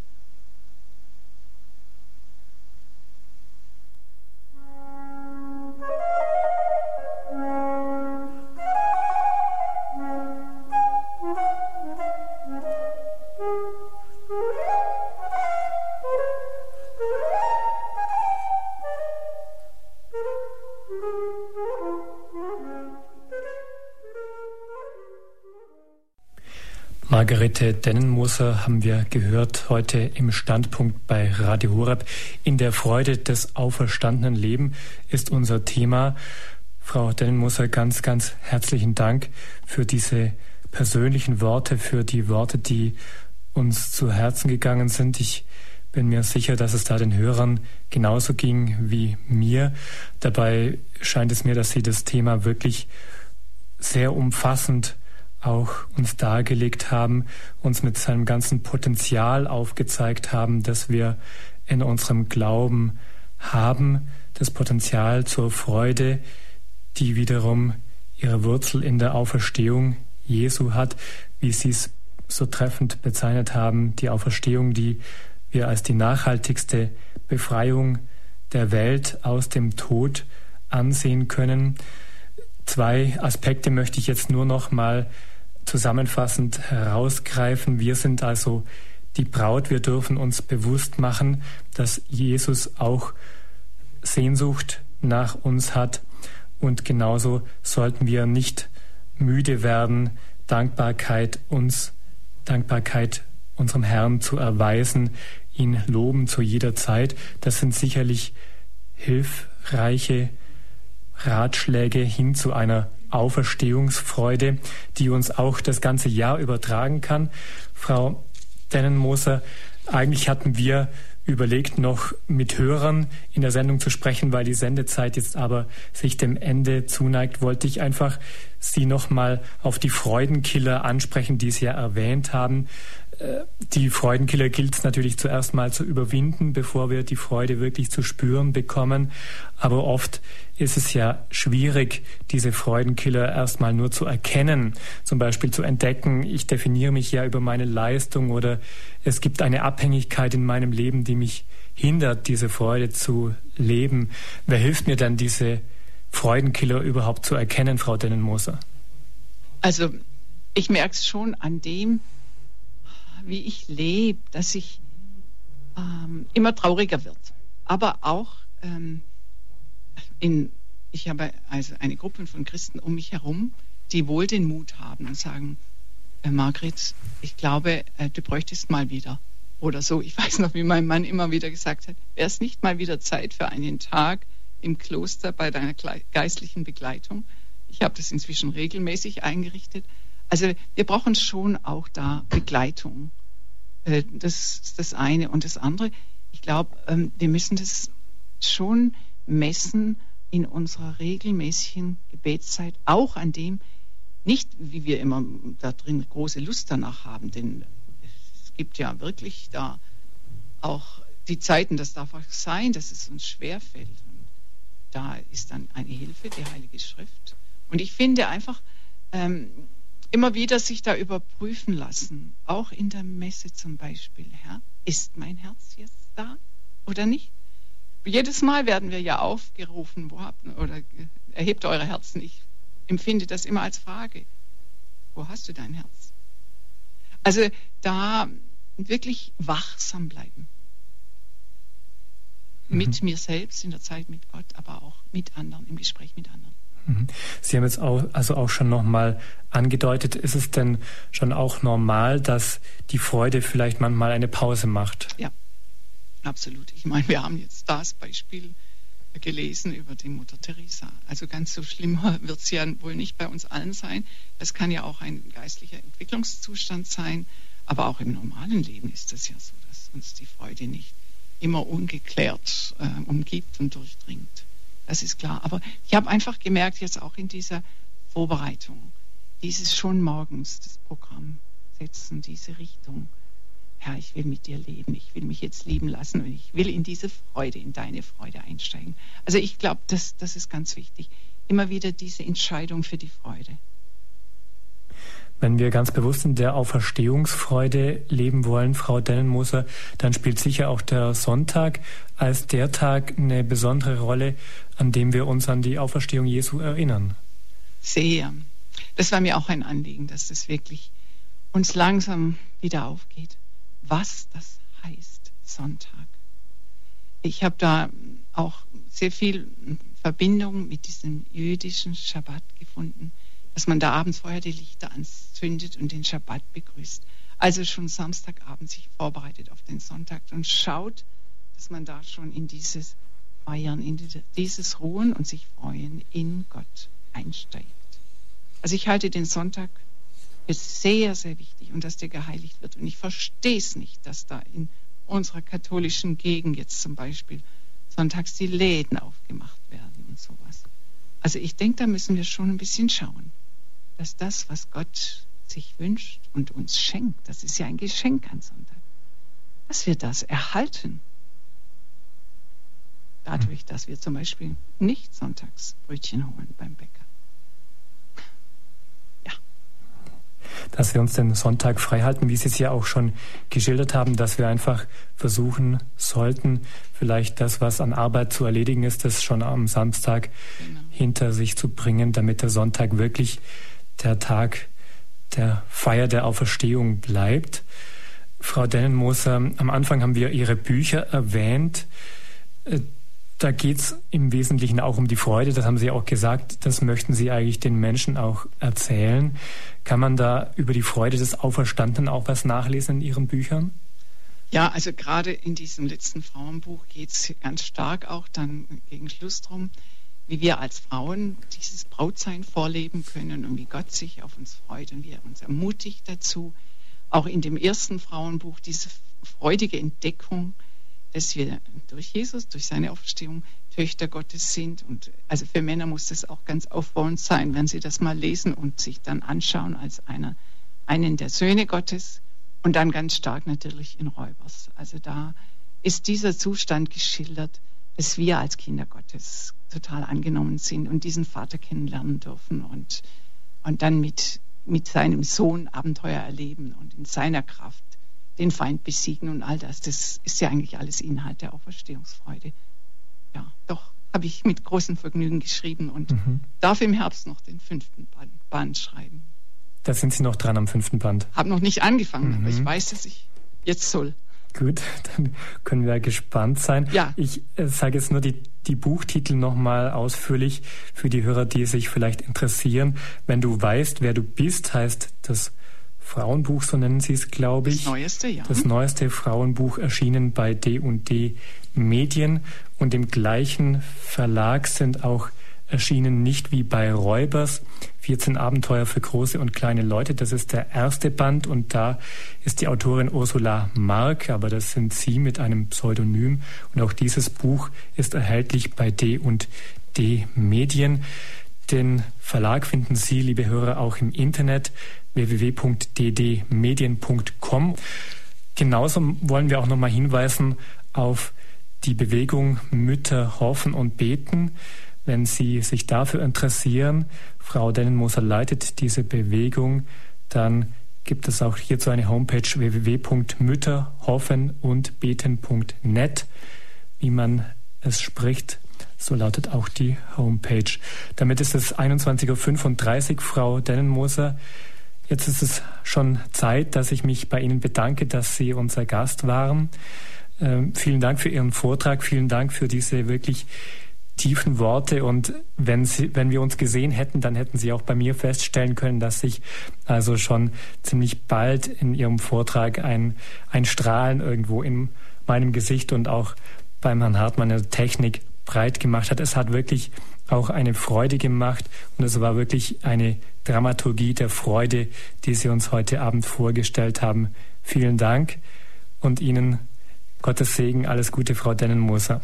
Margarete Dennenmoser haben wir gehört heute im Standpunkt bei Radio Horeb. In der Freude des auferstandenen Leben ist unser Thema. Frau Dennenmoser, ganz, ganz herzlichen Dank für diese persönlichen Worte, für die Worte, die uns zu Herzen gegangen sind. Ich bin mir sicher, dass es da den Hörern genauso ging wie mir. Dabei scheint es mir, dass Sie das Thema wirklich sehr umfassend auch uns dargelegt haben, uns mit seinem ganzen Potenzial aufgezeigt haben, dass wir in unserem Glauben haben, das Potenzial zur Freude, die wiederum ihre Wurzel in der Auferstehung Jesu hat, wie Sie es so treffend bezeichnet haben, die Auferstehung, die wir als die nachhaltigste Befreiung der Welt aus dem Tod ansehen können. Zwei Aspekte möchte ich jetzt nur noch mal zusammenfassend herausgreifen. Wir sind also die Braut. Wir dürfen uns bewusst machen, dass Jesus auch Sehnsucht nach uns hat. Und genauso sollten wir nicht müde werden, Dankbarkeit uns, Dankbarkeit unserem Herrn zu erweisen, ihn loben zu jeder Zeit. Das sind sicherlich hilfreiche Ratschläge hin zu einer Auferstehungsfreude, die uns auch das ganze Jahr übertragen kann. Frau Dennenmoser, eigentlich hatten wir überlegt, noch mit Hörern in der Sendung zu sprechen, weil die Sendezeit jetzt aber sich dem Ende zuneigt, wollte ich einfach Sie nochmal auf die Freudenkiller ansprechen, die Sie ja erwähnt haben. Die Freudenkiller gilt es natürlich zuerst mal zu überwinden, bevor wir die Freude wirklich zu spüren bekommen. Aber oft ist es ja schwierig, diese Freudenkiller erstmal nur zu erkennen, zum Beispiel zu entdecken, ich definiere mich ja über meine Leistung oder es gibt eine Abhängigkeit in meinem Leben, die mich hindert, diese Freude zu leben. Wer hilft mir dann, diese Freudenkiller überhaupt zu erkennen, Frau Dennenmoser? Also ich merke es schon an dem, wie ich lebe, dass ich ähm, immer trauriger wird. Aber auch ähm, in, ich habe also eine Gruppe von Christen um mich herum, die wohl den Mut haben und sagen, äh, Margret, ich glaube, äh, du bräuchtest mal wieder. Oder so. Ich weiß noch, wie mein Mann immer wieder gesagt hat, wäre es nicht mal wieder Zeit für einen Tag im Kloster bei deiner geistlichen Begleitung? Ich habe das inzwischen regelmäßig eingerichtet. Also wir brauchen schon auch da Begleitung. Äh, das ist das eine. Und das andere, ich glaube, ähm, wir müssen das schon messen in unserer regelmäßigen Gebetszeit, auch an dem, nicht wie wir immer da drin große Lust danach haben, denn es gibt ja wirklich da auch die Zeiten, das darf auch sein, dass es uns schwerfällt. Und da ist dann eine Hilfe, die Heilige Schrift. Und ich finde einfach, ähm, immer wieder sich da überprüfen lassen, auch in der Messe zum Beispiel. Herr, ist mein Herz jetzt da oder nicht? Jedes Mal werden wir ja aufgerufen, wo habt, oder erhebt eure Herzen. Ich empfinde das immer als Frage. Wo hast du dein Herz? Also da wirklich wachsam bleiben. Mhm. Mit mir selbst in der Zeit mit Gott, aber auch mit anderen, im Gespräch mit anderen. Mhm. Sie haben jetzt auch, also auch schon nochmal angedeutet, ist es denn schon auch normal, dass die Freude vielleicht manchmal eine Pause macht? Ja, absolut. Ich meine, wir haben jetzt das Beispiel gelesen über die Mutter Teresa. Also ganz so schlimm wird es ja wohl nicht bei uns allen sein. Es kann ja auch ein geistlicher Entwicklungszustand sein, aber auch im normalen Leben ist es ja so, dass uns die Freude nicht immer ungeklärt äh, umgibt und durchdringt. Das ist klar. Aber ich habe einfach gemerkt, jetzt auch in dieser Vorbereitung, dieses schon morgens, das Programm setzen, diese Richtung. Herr, ich will mit dir leben, ich will mich jetzt lieben lassen und ich will in diese Freude, in deine Freude einsteigen. Also ich glaube, das, das ist ganz wichtig. Immer wieder diese Entscheidung für die Freude. Wenn wir ganz bewusst in der Auferstehungsfreude leben wollen, Frau Dennenmoser, dann spielt sicher auch der Sonntag als der Tag eine besondere Rolle, an dem wir uns an die Auferstehung Jesu erinnern. Sehr. Das war mir auch ein Anliegen, dass das wirklich uns langsam wieder aufgeht, was das heißt, Sonntag. Ich habe da auch sehr viel Verbindung mit diesem jüdischen Schabbat gefunden dass man da abends vorher die Lichter anzündet und den Schabbat begrüßt. Also schon Samstagabend sich vorbereitet auf den Sonntag und schaut, dass man da schon in dieses Feiern, in dieses Ruhen und sich freuen in Gott einsteigt. Also ich halte den Sonntag für sehr, sehr wichtig und dass der geheiligt wird. Und ich verstehe es nicht, dass da in unserer katholischen Gegend jetzt zum Beispiel sonntags die Läden aufgemacht werden und sowas. Also ich denke, da müssen wir schon ein bisschen schauen dass das, was Gott sich wünscht und uns schenkt, das ist ja ein Geschenk an Sonntag, dass wir das erhalten. Dadurch, dass wir zum Beispiel nicht sonntags Brötchen holen beim Bäcker. Ja. Dass wir uns den Sonntag frei halten, wie Sie es ja auch schon geschildert haben, dass wir einfach versuchen sollten, vielleicht das, was an Arbeit zu erledigen ist, das schon am Samstag genau. hinter sich zu bringen, damit der Sonntag wirklich der Tag der Feier der Auferstehung bleibt. Frau Dennenmoser, am Anfang haben wir Ihre Bücher erwähnt. Äh, da geht es im Wesentlichen auch um die Freude, das haben Sie auch gesagt, das möchten Sie eigentlich den Menschen auch erzählen. Kann man da über die Freude des Auferstandenen auch was nachlesen in Ihren Büchern? Ja, also gerade in diesem letzten Frauenbuch geht es ganz stark auch dann gegen Schluss drum, wie wir als Frauen dieses Brautsein vorleben können und wie Gott sich auf uns freut und wie er uns ermutigt dazu. Auch in dem ersten Frauenbuch diese freudige Entdeckung, dass wir durch Jesus, durch seine Auferstehung Töchter Gottes sind. Und also für Männer muss das auch ganz aufbauend sein, wenn sie das mal lesen und sich dann anschauen als einer, einen der Söhne Gottes und dann ganz stark natürlich in Räubers. Also da ist dieser Zustand geschildert, dass wir als Kinder Gottes total angenommen sind und diesen Vater kennenlernen dürfen und, und dann mit, mit seinem Sohn Abenteuer erleben und in seiner Kraft den Feind besiegen und all das. Das ist ja eigentlich alles Inhalt der Auferstehungsfreude. Ja, doch, habe ich mit großem Vergnügen geschrieben und mhm. darf im Herbst noch den fünften Band schreiben. Da sind Sie noch dran am fünften Band. Habe noch nicht angefangen, mhm. aber ich weiß, dass ich jetzt soll. Gut, dann können wir gespannt sein. Ja. Ich äh, sage jetzt nur die, die Buchtitel nochmal ausführlich für die Hörer, die sich vielleicht interessieren. Wenn du weißt, wer du bist, heißt das Frauenbuch, so nennen sie es, glaube ich. Das neueste, ja. Das neueste Frauenbuch erschienen bei D&D Medien und im gleichen Verlag sind auch erschienen nicht wie bei Räubers 14 Abenteuer für große und kleine Leute. Das ist der erste Band und da ist die Autorin Ursula Mark, aber das sind Sie mit einem Pseudonym und auch dieses Buch ist erhältlich bei D und D Medien. Den Verlag finden Sie, liebe Hörer, auch im Internet www.ddmedien.com. Genauso wollen wir auch nochmal hinweisen auf die Bewegung Mütter hoffen und beten. Wenn Sie sich dafür interessieren, Frau Dennenmoser leitet diese Bewegung, dann gibt es auch hierzu eine Homepage www.mütterhoffenundbeten.net, wie man es spricht. So lautet auch die Homepage. Damit ist es 21.35 Uhr, Frau Dennenmoser. Jetzt ist es schon Zeit, dass ich mich bei Ihnen bedanke, dass Sie unser Gast waren. Ähm, vielen Dank für Ihren Vortrag, vielen Dank für diese wirklich tiefen Worte und wenn, Sie, wenn wir uns gesehen hätten, dann hätten Sie auch bei mir feststellen können, dass sich also schon ziemlich bald in Ihrem Vortrag ein, ein Strahlen irgendwo in meinem Gesicht und auch beim Herrn Hartmann in der Technik breit gemacht hat. Es hat wirklich auch eine Freude gemacht und es war wirklich eine Dramaturgie der Freude, die Sie uns heute Abend vorgestellt haben. Vielen Dank und Ihnen Gottes Segen, alles Gute, Frau Dennenmoser.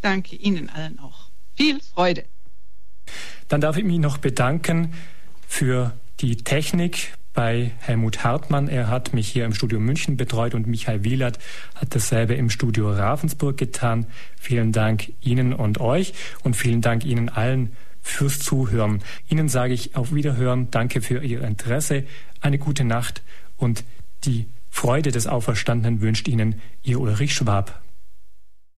Danke Ihnen allen auch. Viel Freude. Dann darf ich mich noch bedanken für die Technik bei Helmut Hartmann. Er hat mich hier im Studio München betreut und Michael Wielert hat dasselbe im Studio Ravensburg getan. Vielen Dank Ihnen und euch und vielen Dank Ihnen allen fürs Zuhören. Ihnen sage ich auf Wiederhören, danke für Ihr Interesse, eine gute Nacht und die Freude des Auferstandenen wünscht Ihnen Ihr Ulrich Schwab.